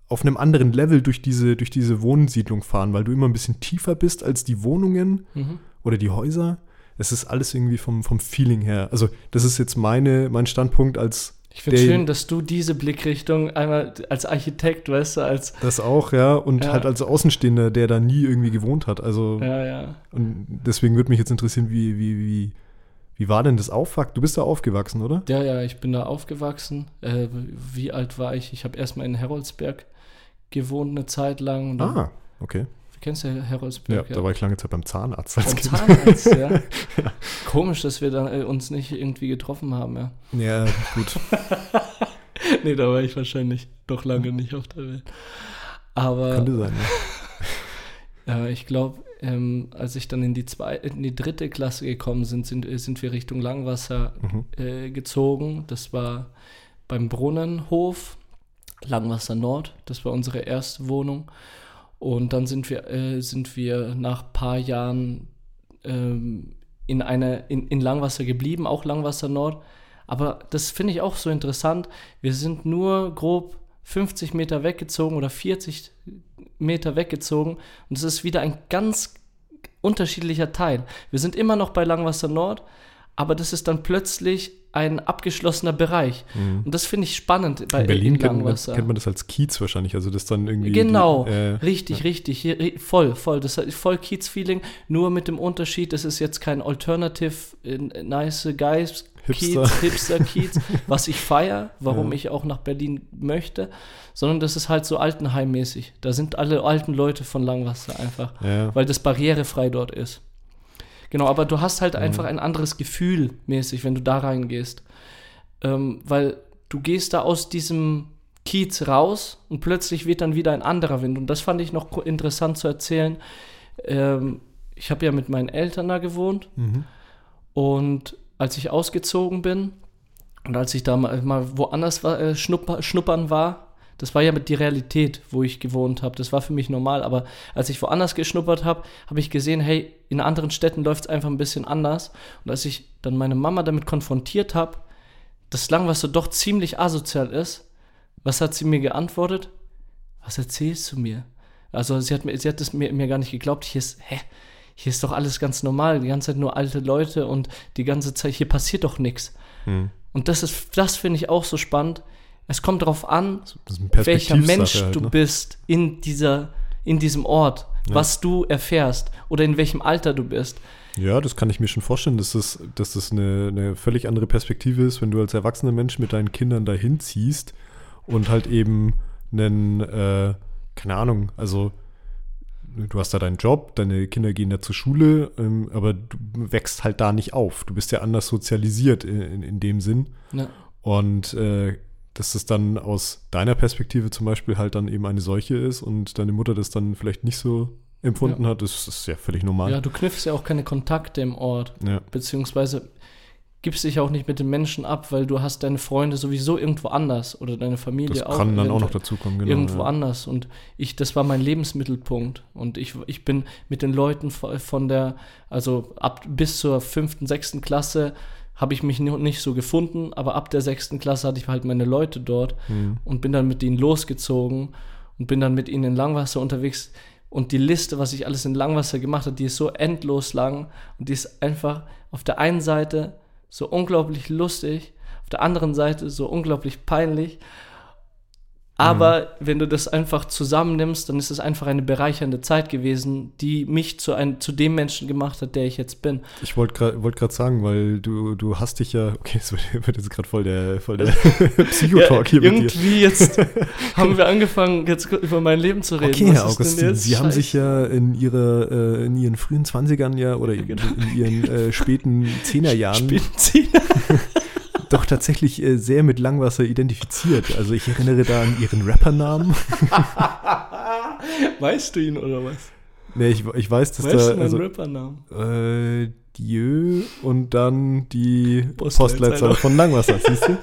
S2: auf einem anderen Level durch diese, durch diese Wohnsiedlung fahren, weil du immer ein bisschen tiefer bist als die Wohnungen mhm. oder die Häuser. Es ist alles irgendwie vom, vom Feeling her. Also, das ist jetzt meine, mein Standpunkt als.
S1: Ich finde schön, dass du diese Blickrichtung einmal als Architekt, weißt du, als.
S2: Das auch, ja. Und ja. halt als Außenstehender, der da nie irgendwie gewohnt hat. Also.
S1: Ja, ja.
S2: Und deswegen würde mich jetzt interessieren, wie, wie, wie, wie war denn das Aufwachsen? Du bist da aufgewachsen, oder?
S1: Ja, ja, ich bin da aufgewachsen. Äh, wie alt war ich? Ich habe erstmal in Heroldsberg gewohnt eine Zeit lang.
S2: ah, okay.
S1: Du kennst ja Heroldsberg.
S2: Ja, da war ich lange Zeit beim Zahnarzt. Als
S1: beim kind. Zahnarzt, <laughs> ja. ja. Komisch, dass wir dann äh, uns nicht irgendwie getroffen haben, ja.
S2: Ja, gut. <laughs>
S1: nee, da war ich wahrscheinlich doch lange nicht auf der Welt. Aber.
S2: Könnte sein,
S1: ja. <laughs> ja ich glaube, ähm, als ich dann in die, zwei, in die dritte Klasse gekommen sind, sind, sind wir Richtung Langwasser mhm. äh, gezogen. Das war beim Brunnenhof Langwasser Nord. Das war unsere erste Wohnung. Und dann sind wir, äh, sind wir nach ein paar Jahren ähm, in, eine, in, in Langwasser geblieben, auch Langwasser Nord. Aber das finde ich auch so interessant. Wir sind nur grob 50 Meter weggezogen oder 40 Meter weggezogen und es ist wieder ein ganz unterschiedlicher Teil. Wir sind immer noch bei Langwasser Nord, aber das ist dann plötzlich ein abgeschlossener Bereich. Mhm. Und das finde ich spannend
S2: bei in Berlin in kennt, man, kennt man das als Kiez wahrscheinlich, also das dann irgendwie.
S1: Genau, die, äh, richtig, ja. richtig. Hier, voll, voll. Das ist voll Kiez-Feeling, nur mit dem Unterschied, das ist jetzt kein Alternative, äh, nice Guys.
S2: Hipster.
S1: Kiez, Hipster <laughs> Kiez, was ich feiere, warum ja. ich auch nach Berlin möchte, sondern das ist halt so altenheimmäßig. Da sind alle alten Leute von Langwasser einfach, ja. weil das barrierefrei dort ist. Genau, aber du hast halt mhm. einfach ein anderes Gefühl mäßig, wenn du da reingehst. Ähm, weil du gehst da aus diesem Kiez raus und plötzlich wird dann wieder ein anderer Wind. Und das fand ich noch interessant zu erzählen. Ähm, ich habe ja mit meinen Eltern da gewohnt. Mhm. Und als ich ausgezogen bin und als ich da mal, woanders war, äh, schnupper, schnuppern war, das war ja mit die Realität, wo ich gewohnt habe. Das war für mich normal. Aber als ich woanders geschnuppert habe, habe ich gesehen, hey, in anderen Städten läuft es einfach ein bisschen anders. Und als ich dann meine Mama damit konfrontiert habe, dass Langwasser doch ziemlich asozial ist, was hat sie mir geantwortet? Was erzählst du mir? Also sie hat, mir, sie hat es mir, mir gar nicht geglaubt. Hier ist, hä? Hier ist doch alles ganz normal. Die ganze Zeit nur alte Leute und die ganze Zeit, hier passiert doch nichts. Hm. Und das ist, das finde ich auch so spannend es kommt darauf an, welcher Mensch halt, ne? du bist in, dieser, in diesem Ort, ja. was du erfährst oder in welchem Alter du bist.
S2: Ja, das kann ich mir schon vorstellen, dass das, dass das eine, eine völlig andere Perspektive ist, wenn du als erwachsener Mensch mit deinen Kindern dahin ziehst und halt eben einen, äh, keine Ahnung, also du hast da deinen Job, deine Kinder gehen da zur Schule, ähm, aber du wächst halt da nicht auf. Du bist ja anders sozialisiert in, in, in dem Sinn. Ja. Und äh, dass das dann aus deiner Perspektive zum Beispiel halt dann eben eine Seuche ist und deine Mutter das dann vielleicht nicht so empfunden ja. hat, das ist ja völlig normal.
S1: Ja, du knüpfst ja auch keine Kontakte im Ort, ja. beziehungsweise gibst dich auch nicht mit den Menschen ab, weil du hast deine Freunde sowieso irgendwo anders oder deine Familie
S2: das auch. Das kann dann auch noch dazu kommen,
S1: genau. Irgendwo ja. anders und ich, das war mein Lebensmittelpunkt und ich, ich bin mit den Leuten von der, also ab bis zur fünften, sechsten Klasse habe ich mich nicht so gefunden, aber ab der sechsten Klasse hatte ich halt meine Leute dort mhm. und bin dann mit ihnen losgezogen und bin dann mit ihnen in Langwasser unterwegs. Und die Liste, was ich alles in Langwasser gemacht habe, die ist so endlos lang und die ist einfach auf der einen Seite so unglaublich lustig, auf der anderen Seite so unglaublich peinlich. Aber mhm. wenn du das einfach zusammennimmst, dann ist es einfach eine bereichernde Zeit gewesen, die mich zu, ein, zu dem Menschen gemacht hat, der ich jetzt bin.
S2: Ich wollte gerade wollt sagen, weil du, du hast dich ja, okay, es wird <laughs> jetzt gerade voll der, voll der <laughs>
S1: Psychotalk ja, hier Irgendwie mit dir. jetzt <laughs> haben wir angefangen, jetzt über mein Leben zu reden.
S2: Okay, Herr Augustin, Sie haben sich ja in, ihrer, äh, in Ihren frühen 20ern ja, oder genau. in Ihren äh, späten Zehnerjahren. Späten Zehner <laughs> doch tatsächlich äh, sehr mit Langwasser identifiziert. Also ich erinnere da an ihren Rappernamen. <laughs>
S1: weißt du ihn oder was?
S2: Nee, ich, ich weiß, dass
S1: weißt
S2: da.
S1: Du also, Rappernamen?
S2: Äh, Dieu und dann die Postleitzahl von Langwasser, siehst du?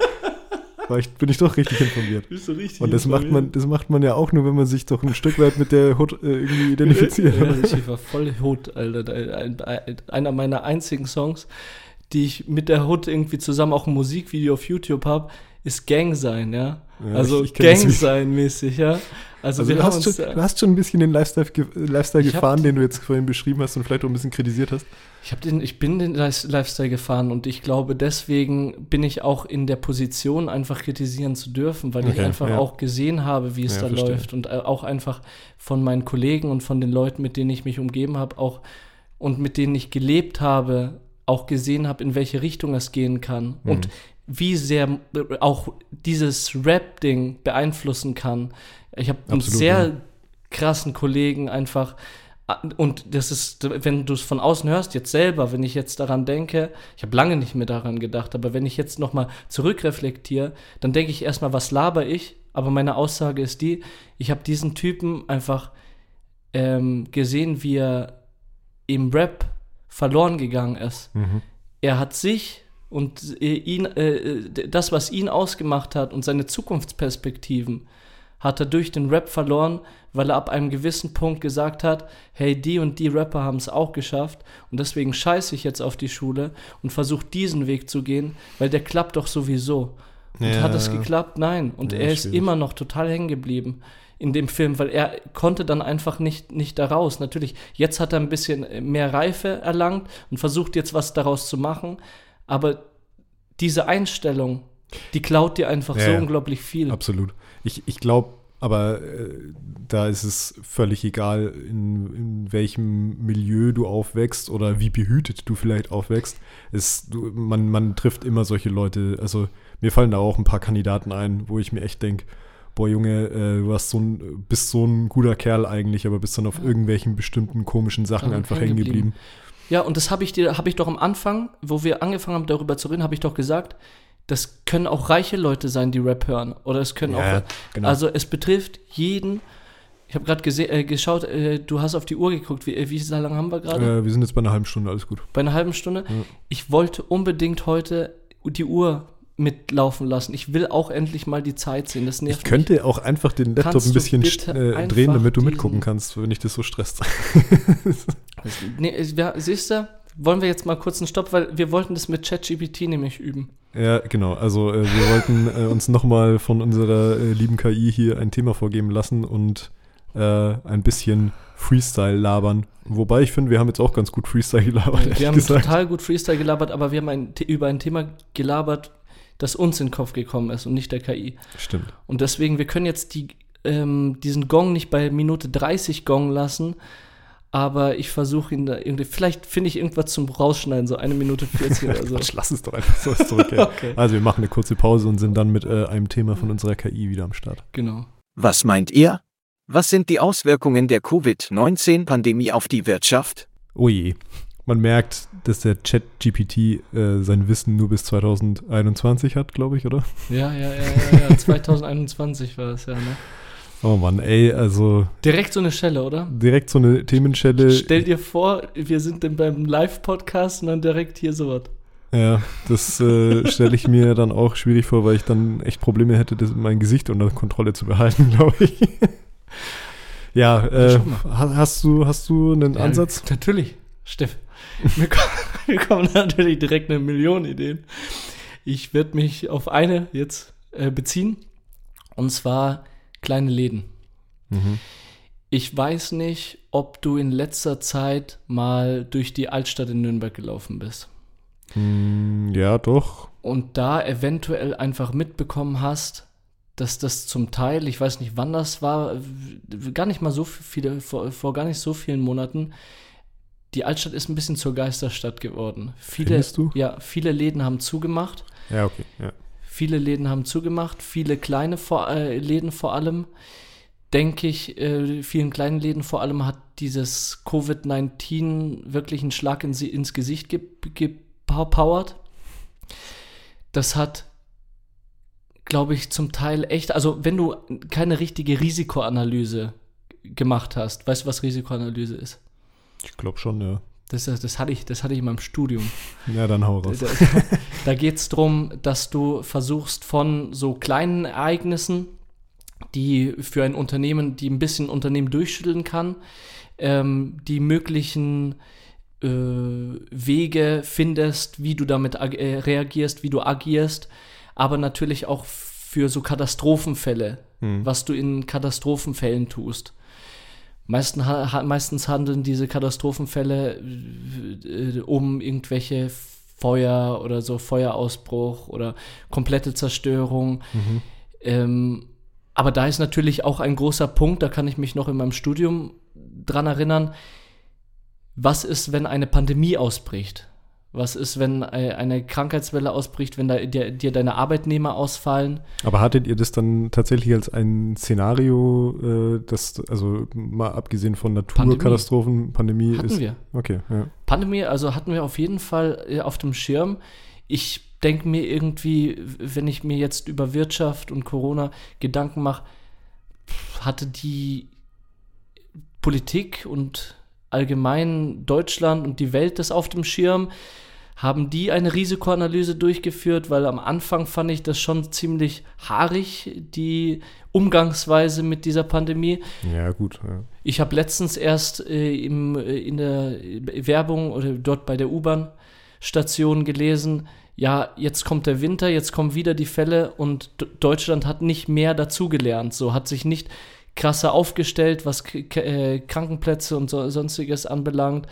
S2: ich, bin ich doch richtig informiert.
S1: Bist du richtig
S2: Und das macht, man, das macht man ja auch nur, wenn man sich doch ein Stück weit mit der Hood äh, irgendwie identifiziert.
S1: ja, ich war voll Hood, Alter. Ein, ein, einer meiner einzigen Songs, die ich mit der Hood irgendwie zusammen auch ein Musikvideo auf YouTube habe, ist Gang sein, ja. ja also ich, ich Gang sein mäßig, ja.
S2: Also, also du, hast schon, du, hast schon, ein bisschen den Lifestyle, Lifestyle gefahren, hab, den du jetzt vorhin beschrieben hast und vielleicht auch ein bisschen kritisiert hast.
S1: Ich, hab den, ich bin den Lifestyle gefahren und ich glaube, deswegen bin ich auch in der Position, einfach kritisieren zu dürfen, weil okay, ich einfach ja. auch gesehen habe, wie es ja, da verstehe. läuft und äh, auch einfach von meinen Kollegen und von den Leuten, mit denen ich mich umgeben habe, auch und mit denen ich gelebt habe, auch gesehen habe, in welche Richtung es gehen kann mhm. und wie sehr auch dieses Rap-Ding beeinflussen kann. Ich habe einen sehr ja. krassen Kollegen einfach. Und das ist, wenn du es von außen hörst, jetzt selber, wenn ich jetzt daran denke, ich habe lange nicht mehr daran gedacht, aber wenn ich jetzt nochmal zurückreflektiere, dann denke ich erstmal, was laber ich? Aber meine Aussage ist die, ich habe diesen Typen einfach ähm, gesehen, wie er im Rap verloren gegangen ist. Mhm. Er hat sich und äh, ihn, äh, das, was ihn ausgemacht hat und seine Zukunftsperspektiven, hat er durch den Rap verloren, weil er ab einem gewissen Punkt gesagt hat, hey, die und die Rapper haben es auch geschafft und deswegen scheiße ich jetzt auf die Schule und versuche diesen Weg zu gehen, weil der klappt doch sowieso. Und ja. hat es geklappt? Nein. Und ja, er ist schwierig. immer noch total hängen geblieben in dem Film, weil er konnte dann einfach nicht, nicht daraus. Natürlich, jetzt hat er ein bisschen mehr Reife erlangt und versucht jetzt was daraus zu machen, aber diese Einstellung, die klaut dir einfach ja, so unglaublich viel.
S2: Absolut. Ich, ich glaube, aber äh, da ist es völlig egal, in, in, welchem Milieu du aufwächst oder wie behütet du vielleicht aufwächst. Es, du, man, man trifft immer solche Leute. Also mir fallen da auch ein paar Kandidaten ein, wo ich mir echt denke, boah Junge, äh, du hast so ein, bist so ein guter Kerl eigentlich, aber bist dann auf irgendwelchen bestimmten komischen Sachen ja, einfach hängen geblieben.
S1: Ja, und das habe ich dir, habe ich doch am Anfang, wo wir angefangen haben, darüber zu reden, habe ich doch gesagt, das können auch reiche Leute sein, die Rap hören. Oder es können ja, auch. Genau. Also es betrifft jeden. Ich habe gerade äh, geschaut, äh, du hast auf die Uhr geguckt. Wie, äh, wie lange haben wir gerade?
S2: Äh, wir sind jetzt bei einer halben Stunde, alles gut.
S1: Bei einer halben Stunde? Ja. Ich wollte unbedingt heute die Uhr mitlaufen lassen. Ich will auch endlich mal die Zeit sehen. Das
S2: nervt ich könnte mich. auch einfach den Laptop kannst ein bisschen äh, drehen, damit du mitgucken kannst, wenn ich das so stresst. <laughs>
S1: nee, siehst du, wollen wir jetzt mal kurz einen Stopp, weil wir wollten das mit ChatGPT nämlich üben.
S2: Ja, genau. Also äh, wir wollten äh, uns nochmal von unserer äh, lieben KI hier ein Thema vorgeben lassen und äh, ein bisschen Freestyle labern. Wobei ich finde, wir haben jetzt auch ganz gut Freestyle gelabert.
S1: Wir haben gesagt. total gut Freestyle gelabert, aber wir haben ein, über ein Thema gelabert, das uns in den Kopf gekommen ist und nicht der KI.
S2: Stimmt.
S1: Und deswegen, wir können jetzt die, ähm, diesen Gong nicht bei Minute 30 Gong lassen, aber ich versuche ihn da irgendwie, vielleicht finde ich irgendwas zum Rausschneiden, so eine Minute 40 oder <laughs> so.
S2: lass es doch einfach so zurück. <laughs> Ja. okay. Also wir machen eine kurze Pause und sind dann mit äh, einem Thema von unserer KI wieder am Start.
S1: Genau.
S3: Was meint ihr? Was sind die Auswirkungen der Covid-19-Pandemie auf die Wirtschaft?
S2: Oh je man merkt, dass der Chat-GPT äh, sein Wissen nur bis 2021 hat, glaube ich, oder?
S1: Ja, ja, ja, ja, ja. 2021 <laughs> war das ja, ne?
S2: Oh Mann, ey, also.
S1: Direkt so eine Schelle, oder?
S2: Direkt so eine Themenschelle.
S1: Stell dir vor, wir sind dann beim Live-Podcast und dann direkt hier sowas.
S2: Ja, das äh, stelle ich mir dann auch schwierig vor, weil ich dann echt Probleme hätte, das, mein Gesicht unter Kontrolle zu behalten, <laughs> glaube ich. ja, äh, hast du, hast du einen ja, Ansatz?
S1: Natürlich, Steff. <laughs> Mir, kommen, mir kommen natürlich direkt eine Million Ideen. Ich werde mich auf eine jetzt äh, beziehen. Und zwar kleine Läden. Mhm. Ich weiß nicht, ob du in letzter Zeit mal durch die Altstadt in Nürnberg gelaufen bist.
S2: Mm, ja, doch.
S1: Und da eventuell einfach mitbekommen hast, dass das zum Teil, ich weiß nicht wann das war, gar nicht mal so viele, vor, vor gar nicht so vielen Monaten, die Altstadt ist ein bisschen zur Geisterstadt geworden. Viele,
S2: du?
S1: Ja, viele Läden haben zugemacht.
S2: Ja, okay. Ja.
S1: Viele Läden haben zugemacht, viele kleine vor, äh, Läden vor allem. Denke ich, äh, vielen kleinen Läden vor allem hat dieses Covid-19 wirklich einen Schlag in, ins Gesicht gepowert. Das hat, glaube ich, zum Teil echt, also wenn du keine richtige Risikoanalyse gemacht hast, weißt du, was Risikoanalyse ist?
S2: Ich glaube schon, ja.
S1: Das, das, hatte ich, das hatte ich in meinem Studium. <laughs>
S2: Ja, dann hau raus.
S1: Da geht es darum, dass du versuchst von so kleinen Ereignissen, die für ein Unternehmen, die ein bisschen Unternehmen durchschütteln kann, ähm, die möglichen äh, Wege findest, wie du damit äh, reagierst, wie du agierst, aber natürlich auch für so Katastrophenfälle, hm. was du in Katastrophenfällen tust. Meisten, ha, meistens handeln diese Katastrophenfälle äh, um irgendwelche Feuer oder so Feuerausbruch oder komplette Zerstörung. Mhm. Ähm, aber da ist natürlich auch ein großer Punkt, da kann ich mich noch in meinem Studium dran erinnern, was ist, wenn eine Pandemie ausbricht? Was ist, wenn eine Krankheitswelle ausbricht, wenn da dir, dir, deine Arbeitnehmer ausfallen?
S2: Aber hattet ihr das dann tatsächlich als ein Szenario, äh, das, also mal abgesehen von Naturkatastrophen, Pandemie,
S1: Pandemie hatten ist? wir.
S2: Okay, ja.
S1: Pandemie, also hatten wir auf jeden Fall äh, auf dem Schirm. Ich denke mir irgendwie, wenn ich mir jetzt über Wirtschaft und Corona Gedanken mache, hatte die Politik und allgemein Deutschland und die Welt das auf dem Schirm? Haben die eine Risikoanalyse durchgeführt? Weil am Anfang fand ich das schon ziemlich haarig, die Umgangsweise mit dieser Pandemie.
S2: Ja, gut. Ja.
S1: Ich habe letztens erst äh, im, äh, in der Werbung oder dort bei der U-Bahn-Station gelesen, ja, jetzt kommt der Winter, jetzt kommen wieder die Fälle und Deutschland hat nicht mehr dazugelernt. So hat sich nicht krasser aufgestellt, was äh, Krankenplätze und so, sonstiges anbelangt.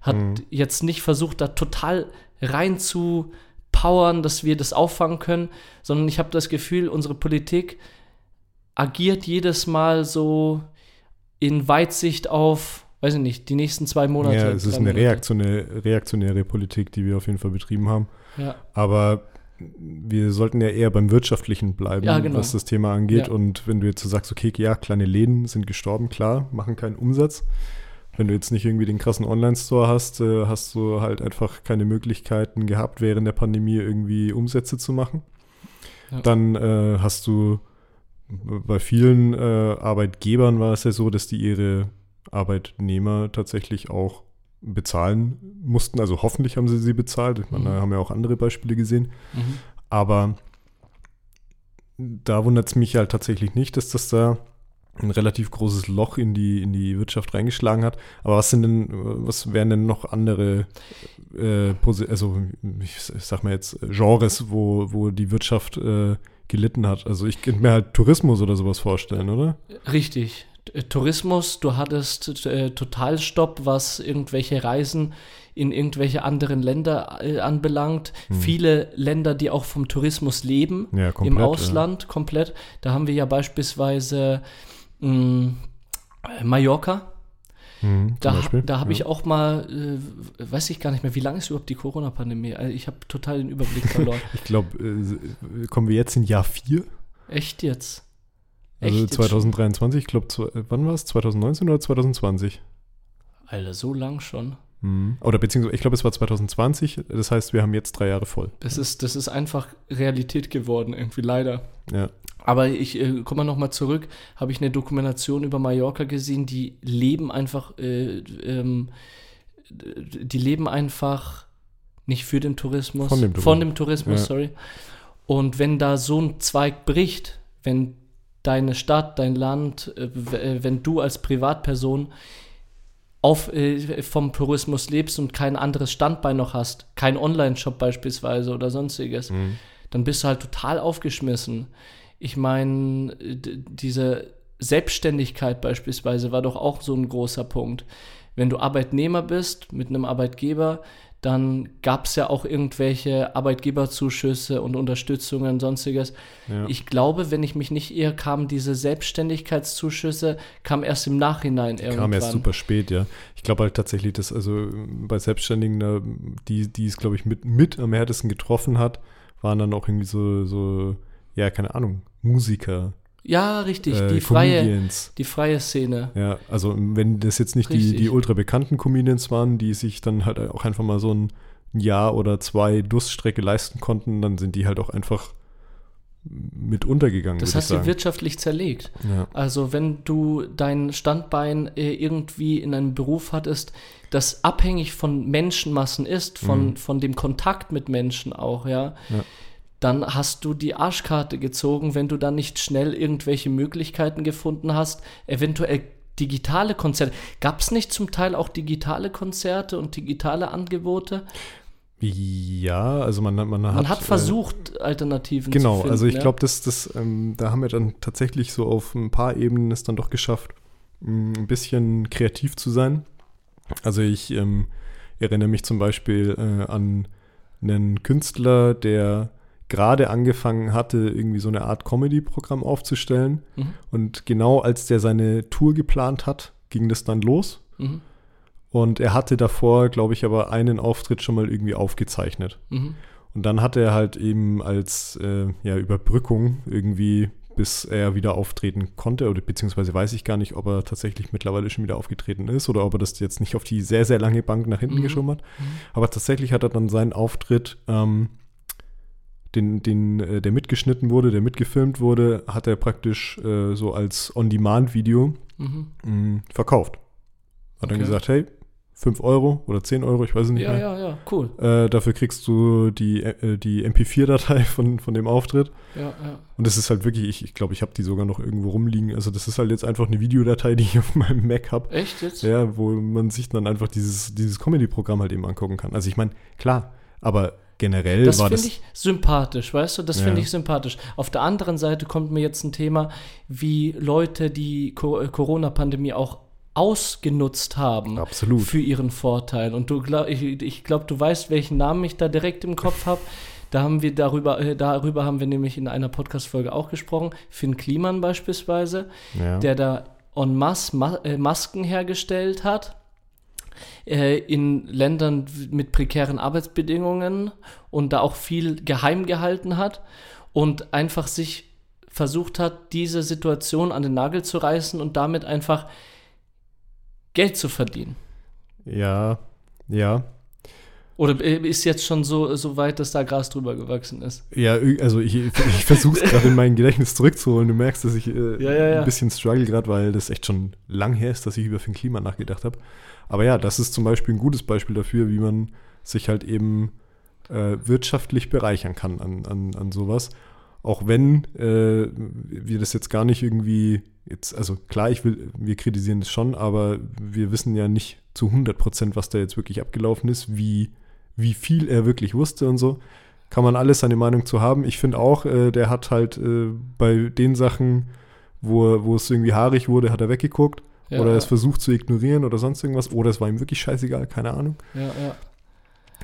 S1: Hat mhm. jetzt nicht versucht, da total rein zu powern, dass wir das auffangen können, sondern ich habe das Gefühl, unsere Politik agiert jedes Mal so in Weitsicht auf, weiß ich nicht, die nächsten zwei Monate.
S2: Ja, es ist eine reaktionäre, reaktionäre Politik, die wir auf jeden Fall betrieben haben. Ja. Aber wir sollten ja eher beim Wirtschaftlichen bleiben, ja, genau. was das Thema angeht. Ja. Und wenn du jetzt so sagst, okay, ja, kleine Läden sind gestorben, klar, machen keinen Umsatz. Wenn du jetzt nicht irgendwie den krassen Online-Store hast, äh, hast du halt einfach keine Möglichkeiten gehabt, während der Pandemie irgendwie Umsätze zu machen. Ja. Dann äh, hast du bei vielen äh, Arbeitgebern war es ja so, dass die ihre Arbeitnehmer tatsächlich auch bezahlen mussten. Also hoffentlich haben sie sie bezahlt. Ich meine, mhm. da haben wir auch andere Beispiele gesehen. Mhm. Aber da wundert es mich halt tatsächlich nicht, dass das da ein relativ großes Loch in die, in die Wirtschaft reingeschlagen hat. Aber was sind denn, was wären denn noch andere, äh, also ich sag mal jetzt Genres, wo, wo die Wirtschaft äh, gelitten hat? Also ich könnte mir halt Tourismus oder sowas vorstellen, oder?
S1: Richtig. Tourismus, du hattest äh, Totalstopp, was irgendwelche Reisen in irgendwelche anderen Länder äh, anbelangt. Hm. Viele Länder, die auch vom Tourismus leben, ja, komplett, im Ausland ja. komplett. Da haben wir ja beispielsweise mh, hm, Mallorca. Hm, da da habe ja. ich auch mal, äh, weiß ich gar nicht mehr, wie lange ist überhaupt die Corona-Pandemie? Also ich habe total den Überblick verloren. <laughs>
S2: ich glaube, äh, kommen wir jetzt in Jahr 4?
S1: Echt jetzt?
S2: Also Echt 2023, ich glaube, wann war es? 2019 oder 2020?
S1: Alter, so lang schon.
S2: Mhm. Oder beziehungsweise, ich glaube, es war 2020, das heißt, wir haben jetzt drei Jahre voll.
S1: Das ist, das ist einfach Realität geworden, irgendwie leider.
S2: Ja.
S1: Aber ich äh, komme mal nochmal zurück, habe ich eine Dokumentation über Mallorca gesehen, die leben einfach, äh, ähm, die leben einfach nicht für den Tourismus,
S2: von dem
S1: Tourismus, von dem Tourismus ja. sorry. Und wenn da so ein Zweig bricht, wenn deine Stadt, dein Land, äh, äh, wenn du als Privatperson auf, äh, vom Tourismus lebst und kein anderes Standbein noch hast, kein Online-Shop beispielsweise oder sonstiges, mhm. dann bist du halt total aufgeschmissen. Ich meine, diese Selbstständigkeit beispielsweise war doch auch so ein großer Punkt. Wenn du Arbeitnehmer bist mit einem Arbeitgeber, dann gab es ja auch irgendwelche Arbeitgeberzuschüsse und Unterstützungen und sonstiges. Ja. Ich glaube, wenn ich mich nicht irre, kamen diese Selbstständigkeitszuschüsse, kam erst im Nachhinein
S2: die irgendwann. Kam erst super spät, ja. Ich glaube halt tatsächlich, dass also bei Selbstständigen, die, die es, glaube ich, mit, mit am härtesten getroffen hat, waren dann auch irgendwie so, so ja, keine Ahnung, Musiker,
S1: ja, richtig, äh, die, freie, die freie Szene.
S2: Ja, also wenn das jetzt nicht die, die ultra bekannten Comedians waren, die sich dann halt auch einfach mal so ein Jahr oder zwei Durststrecke leisten konnten, dann sind die halt auch einfach mit untergegangen.
S1: Das hast du wirtschaftlich zerlegt. Ja. Also wenn du dein Standbein äh, irgendwie in einem Beruf hattest, das abhängig von Menschenmassen ist, von, mhm. von dem Kontakt mit Menschen auch, ja, ja, dann hast du die Arschkarte gezogen, wenn du dann nicht schnell irgendwelche Möglichkeiten gefunden hast, eventuell digitale Konzerte. Gab es nicht zum Teil auch digitale Konzerte und digitale Angebote?
S2: Ja, also man, man,
S1: man hat. hat äh, versucht, äh, Alternativen
S2: genau, zu finden. Genau, also ich ja? glaube, das, das, ähm, da haben wir dann tatsächlich so auf ein paar Ebenen es dann doch geschafft, mm, ein bisschen kreativ zu sein. Also ich ähm, erinnere mich zum Beispiel äh, an einen Künstler, der gerade angefangen hatte, irgendwie so eine Art Comedy-Programm aufzustellen. Mhm. Und genau als der seine Tour geplant hat, ging das dann los. Mhm. Und er hatte davor, glaube ich, aber einen Auftritt schon mal irgendwie aufgezeichnet. Mhm. Und dann hat er halt eben als äh, ja, Überbrückung irgendwie, bis er wieder auftreten konnte, oder beziehungsweise weiß ich gar nicht, ob er tatsächlich mittlerweile schon wieder aufgetreten ist oder ob er das jetzt nicht auf die sehr, sehr lange Bank nach hinten mhm. geschoben hat. Mhm. Aber tatsächlich hat er dann seinen Auftritt, ähm, den, den, äh, der mitgeschnitten wurde, der mitgefilmt wurde, hat er praktisch äh, so als On-Demand-Video mhm. Mm, verkauft. Hat okay. dann gesagt, hey, 5 Euro oder 10 Euro, ich weiß es nicht
S1: ja,
S2: mehr.
S1: Ja, ja, cool.
S2: Äh, dafür kriegst du die, äh, die MP4-Datei von, von dem Auftritt.
S1: Ja, ja.
S2: Und das ist halt wirklich, ich glaube, ich, glaub, ich habe die sogar noch irgendwo rumliegen. Also das ist halt jetzt einfach eine Videodatei, die ich auf meinem Mac habe.
S1: Echt jetzt?
S2: Ja, wo man sich dann einfach dieses, dieses Comedy-Programm halt eben angucken kann. Also ich meine, klar, aber generell
S1: das
S2: war
S1: das. Das finde ich sympathisch, weißt du? Das ja. finde ich sympathisch. Auf der anderen Seite kommt mir jetzt ein Thema, wie Leute die äh, Corona-Pandemie auch ausgenutzt haben
S2: Absolut.
S1: für ihren Vorteil. Und du glaub, ich, ich glaube, du weißt, welchen Namen ich da direkt im Kopf habe. Da haben wir darüber, äh, darüber haben wir nämlich in einer Podcast-Folge auch gesprochen. Finn Kliman beispielsweise, ja. der da en masse Ma äh, Masken hergestellt hat äh, in Ländern mit prekären Arbeitsbedingungen und da auch viel geheim gehalten hat und einfach sich versucht hat, diese Situation an den Nagel zu reißen und damit einfach Geld zu verdienen.
S2: Ja, ja.
S1: Oder ist jetzt schon so, so weit, dass da Gras drüber gewachsen ist?
S2: Ja, also ich, ich versuche es gerade in mein Gedächtnis zurückzuholen. Du merkst, dass ich äh, ja, ja, ja. ein bisschen struggle gerade, weil das echt schon lang her ist, dass ich über Finn Klima nachgedacht habe. Aber ja, das ist zum Beispiel ein gutes Beispiel dafür, wie man sich halt eben äh, wirtschaftlich bereichern kann an, an, an sowas. Auch wenn äh, wir das jetzt gar nicht irgendwie jetzt, also klar, ich will, wir kritisieren das schon, aber wir wissen ja nicht zu 100 Prozent, was da jetzt wirklich abgelaufen ist, wie, wie viel er wirklich wusste und so. Kann man alles seine Meinung zu haben. Ich finde auch, äh, der hat halt äh, bei den Sachen, wo, wo es irgendwie haarig wurde, hat er weggeguckt. Ja, oder es versucht zu ignorieren oder sonst irgendwas. Oder es war ihm wirklich scheißegal, keine Ahnung.
S1: Ja, ja.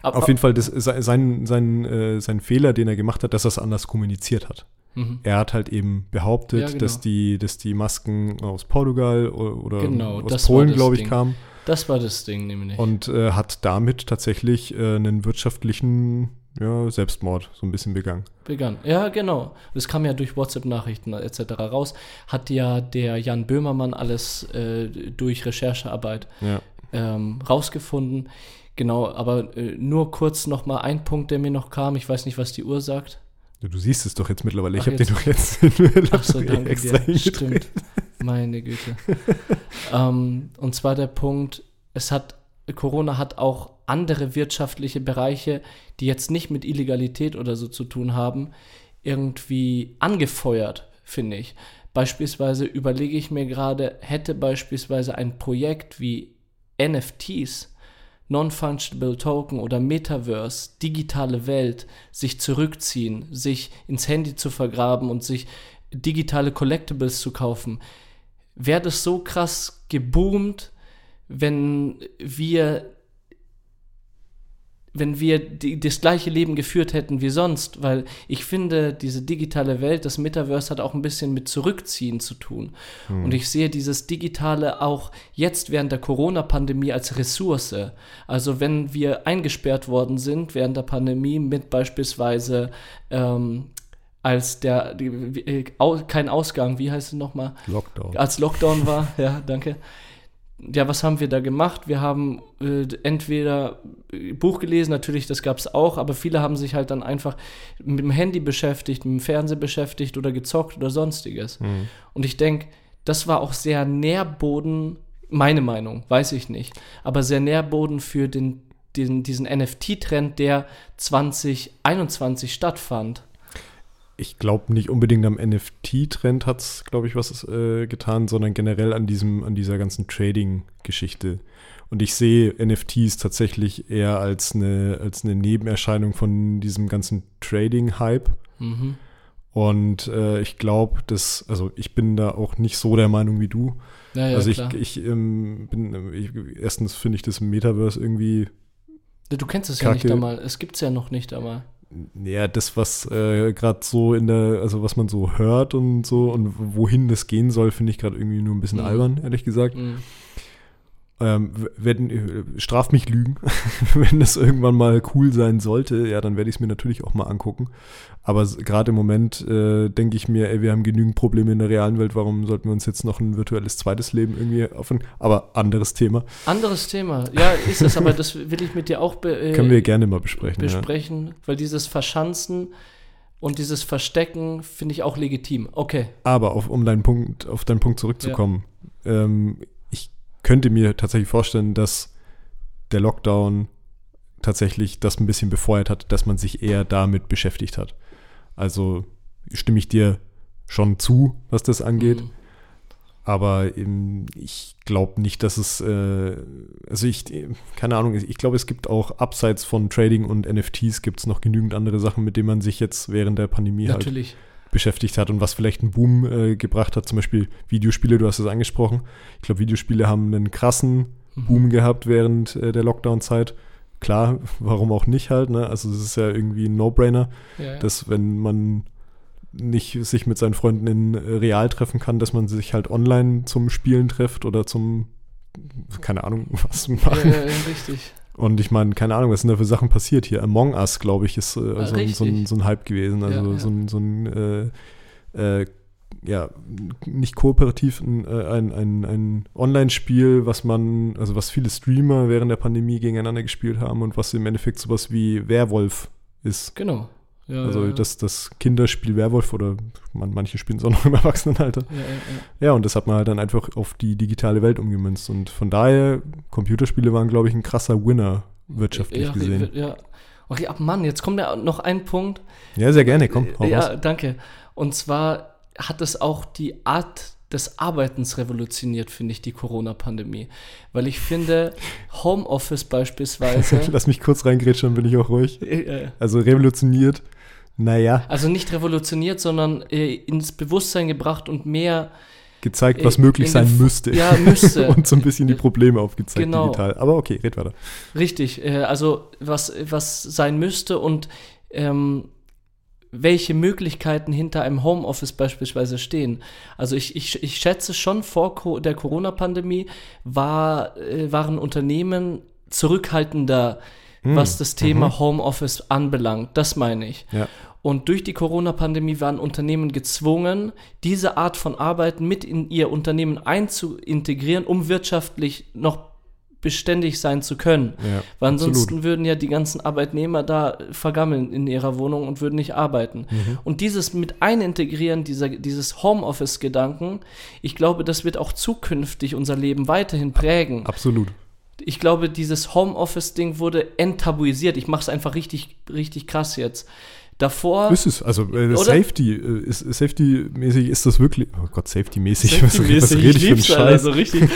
S2: Ab, Auf jeden Fall das, sein, sein, äh, sein Fehler, den er gemacht hat, dass er es anders kommuniziert hat. Mhm. Er hat halt eben behauptet, ja, genau. dass, die, dass die Masken aus Portugal oder
S1: genau,
S2: aus Polen, glaube ich, Ding. kamen.
S1: Das war das Ding nämlich.
S2: Und äh, hat damit tatsächlich äh, einen wirtschaftlichen ja, Selbstmord so ein bisschen begangen.
S1: Begangen, ja, genau. Das kam ja durch WhatsApp-Nachrichten etc. raus. Hat ja der Jan Böhmermann alles äh, durch Recherchearbeit
S2: ja.
S1: ähm, rausgefunden. Genau, aber äh, nur kurz nochmal ein Punkt, der mir noch kam. Ich weiß nicht, was die Uhr sagt.
S2: Du siehst es doch jetzt mittlerweile. Ich habe
S1: den
S2: doch jetzt
S1: Ach so, danke extra dir. Stimmt. Meine Güte. <laughs> ähm, und zwar der Punkt, es hat, Corona hat auch andere wirtschaftliche Bereiche, die jetzt nicht mit Illegalität oder so zu tun haben, irgendwie angefeuert, finde ich. Beispielsweise überlege ich mir gerade, hätte beispielsweise ein Projekt wie NFTs Non-Fungible Token oder Metaverse, digitale Welt, sich zurückziehen, sich ins Handy zu vergraben und sich digitale Collectibles zu kaufen, wäre das so krass geboomt, wenn wir wenn wir die, das gleiche Leben geführt hätten wie sonst, weil ich finde, diese digitale Welt, das Metaverse hat auch ein bisschen mit Zurückziehen zu tun. Hm. Und ich sehe dieses Digitale auch jetzt während der Corona-Pandemie als Ressource. Also wenn wir eingesperrt worden sind während der Pandemie mit beispielsweise ähm, als der äh, kein Ausgang, wie heißt es nochmal?
S2: Lockdown.
S1: Als Lockdown war, <laughs> ja, danke ja, was haben wir da gemacht? Wir haben äh, entweder Buch gelesen, natürlich, das gab es auch, aber viele haben sich halt dann einfach mit dem Handy beschäftigt, mit dem Fernseher beschäftigt oder gezockt oder sonstiges. Mhm. Und ich denke, das war auch sehr Nährboden, meine Meinung, weiß ich nicht, aber sehr Nährboden für den, den diesen NFT-Trend, der 2021 stattfand
S2: ich glaube nicht unbedingt am NFT-Trend hat es, glaube ich, was äh, getan, sondern generell an diesem, an dieser ganzen Trading-Geschichte. Und ich sehe NFTs tatsächlich eher als eine, als eine Nebenerscheinung von diesem ganzen Trading-Hype. Mhm. Und äh, ich glaube, dass, also ich bin da auch nicht so der Meinung wie du. Ja, ja, also ich, ich ähm, bin, ich, erstens finde ich das Metaverse irgendwie.
S1: Du kennst es ja nicht einmal, es gibt es ja noch nicht einmal
S2: ja, das, was äh, gerade so in der, also was man so hört und so und wohin das gehen soll, finde ich gerade irgendwie nur ein bisschen mhm. albern, ehrlich gesagt. Mhm ähm, werden, äh, straf mich Lügen. <laughs> Wenn das irgendwann mal cool sein sollte, ja, dann werde ich es mir natürlich auch mal angucken. Aber gerade im Moment äh, denke ich mir, ey, wir haben genügend Probleme in der realen Welt, warum sollten wir uns jetzt noch ein virtuelles zweites Leben irgendwie offen? Aber anderes Thema.
S1: Anderes Thema, ja, ist es, aber das will ich mit dir auch
S2: äh, Können wir gerne mal besprechen.
S1: Besprechen, ja. weil dieses Verschanzen und dieses Verstecken finde ich auch legitim. Okay.
S2: Aber auf, um deinen Punkt, auf deinen Punkt zurückzukommen, ja. ähm, könnte mir tatsächlich vorstellen, dass der Lockdown tatsächlich das ein bisschen befeuert hat, dass man sich eher damit beschäftigt hat. Also stimme ich dir schon zu, was das angeht. Mhm. Aber eben, ich glaube nicht, dass es, äh, also ich, keine Ahnung, ich glaube, es gibt auch abseits von Trading und NFTs gibt es noch genügend andere Sachen, mit denen man sich jetzt während der Pandemie
S1: halt Natürlich. halt
S2: beschäftigt hat und was vielleicht einen Boom äh, gebracht hat, zum Beispiel Videospiele, du hast es angesprochen. Ich glaube, Videospiele haben einen krassen mhm. Boom gehabt während äh, der Lockdown-Zeit. Klar, warum auch nicht halt, ne? Also es ist ja irgendwie ein No-Brainer, ja, ja. dass wenn man nicht sich mit seinen Freunden in äh, real treffen kann, dass man sich halt online zum Spielen trifft oder zum keine Ahnung, <laughs> was machen. Ja, ja, richtig. Und ich meine, keine Ahnung, was sind da für Sachen passiert hier. Among Us, glaube ich, ist äh, so, ein, so, ein, so, ein, Hype gewesen. Also ja, ja. so ein, so ein äh, äh, ja, nicht kooperativ, ein, äh, ein, ein, ein Online-Spiel, was man, also was viele Streamer während der Pandemie gegeneinander gespielt haben und was im Endeffekt sowas wie Werwolf ist.
S1: Genau.
S2: Ja, also ja, Das, das Kinderspiel Werwolf oder man, manche spielen es auch noch im <laughs> Erwachsenenalter. Ja, ja, und das hat man halt dann einfach auf die digitale Welt umgemünzt. Und von daher, Computerspiele waren, glaube ich, ein krasser Winner wirtschaftlich gesehen.
S1: Ja, Okay, ab Mann, jetzt kommt ja noch ein Punkt.
S2: Ja, sehr gerne, komm.
S1: ja, raus. danke. Und zwar hat es auch die Art des Arbeitens revolutioniert, finde ich, die Corona-Pandemie. Weil ich finde, <laughs> Homeoffice beispielsweise.
S2: Lass mich kurz reingrätschen, dann bin ich auch ruhig. Also revolutioniert naja.
S1: Also nicht revolutioniert, sondern äh, ins Bewusstsein gebracht und mehr
S2: gezeigt, was äh, möglich sein müsste.
S1: Ja, müsste. <laughs>
S2: und so ein bisschen die Probleme aufgezeigt genau. digital. Aber okay, red weiter.
S1: Richtig, äh, also was, was sein müsste und ähm, welche Möglichkeiten hinter einem Homeoffice beispielsweise stehen. Also ich, ich, ich schätze schon vor der Corona-Pandemie war, äh, waren Unternehmen zurückhaltender hm. was das Thema mhm. Homeoffice anbelangt. Das meine ich. Ja. Und durch die Corona-Pandemie waren Unternehmen gezwungen, diese Art von Arbeiten mit in ihr Unternehmen einzuintegrieren, um wirtschaftlich noch beständig sein zu können. Ja, Weil ansonsten absolut. würden ja die ganzen Arbeitnehmer da vergammeln in ihrer Wohnung und würden nicht arbeiten. Mhm. Und dieses mit einintegrieren, dieser, dieses Homeoffice-Gedanken, ich glaube, das wird auch zukünftig unser Leben weiterhin prägen.
S2: Absolut
S1: ich glaube, dieses Homeoffice-Ding wurde enttabuisiert. Ich mache es einfach richtig, richtig krass jetzt. Davor.
S2: Ist es, also äh, Safety, äh, ist, Safety-mäßig ist das wirklich. Oh Gott, Safety-mäßig, Safety <laughs> was, was rede ich für einen Scheiß? Also richtig.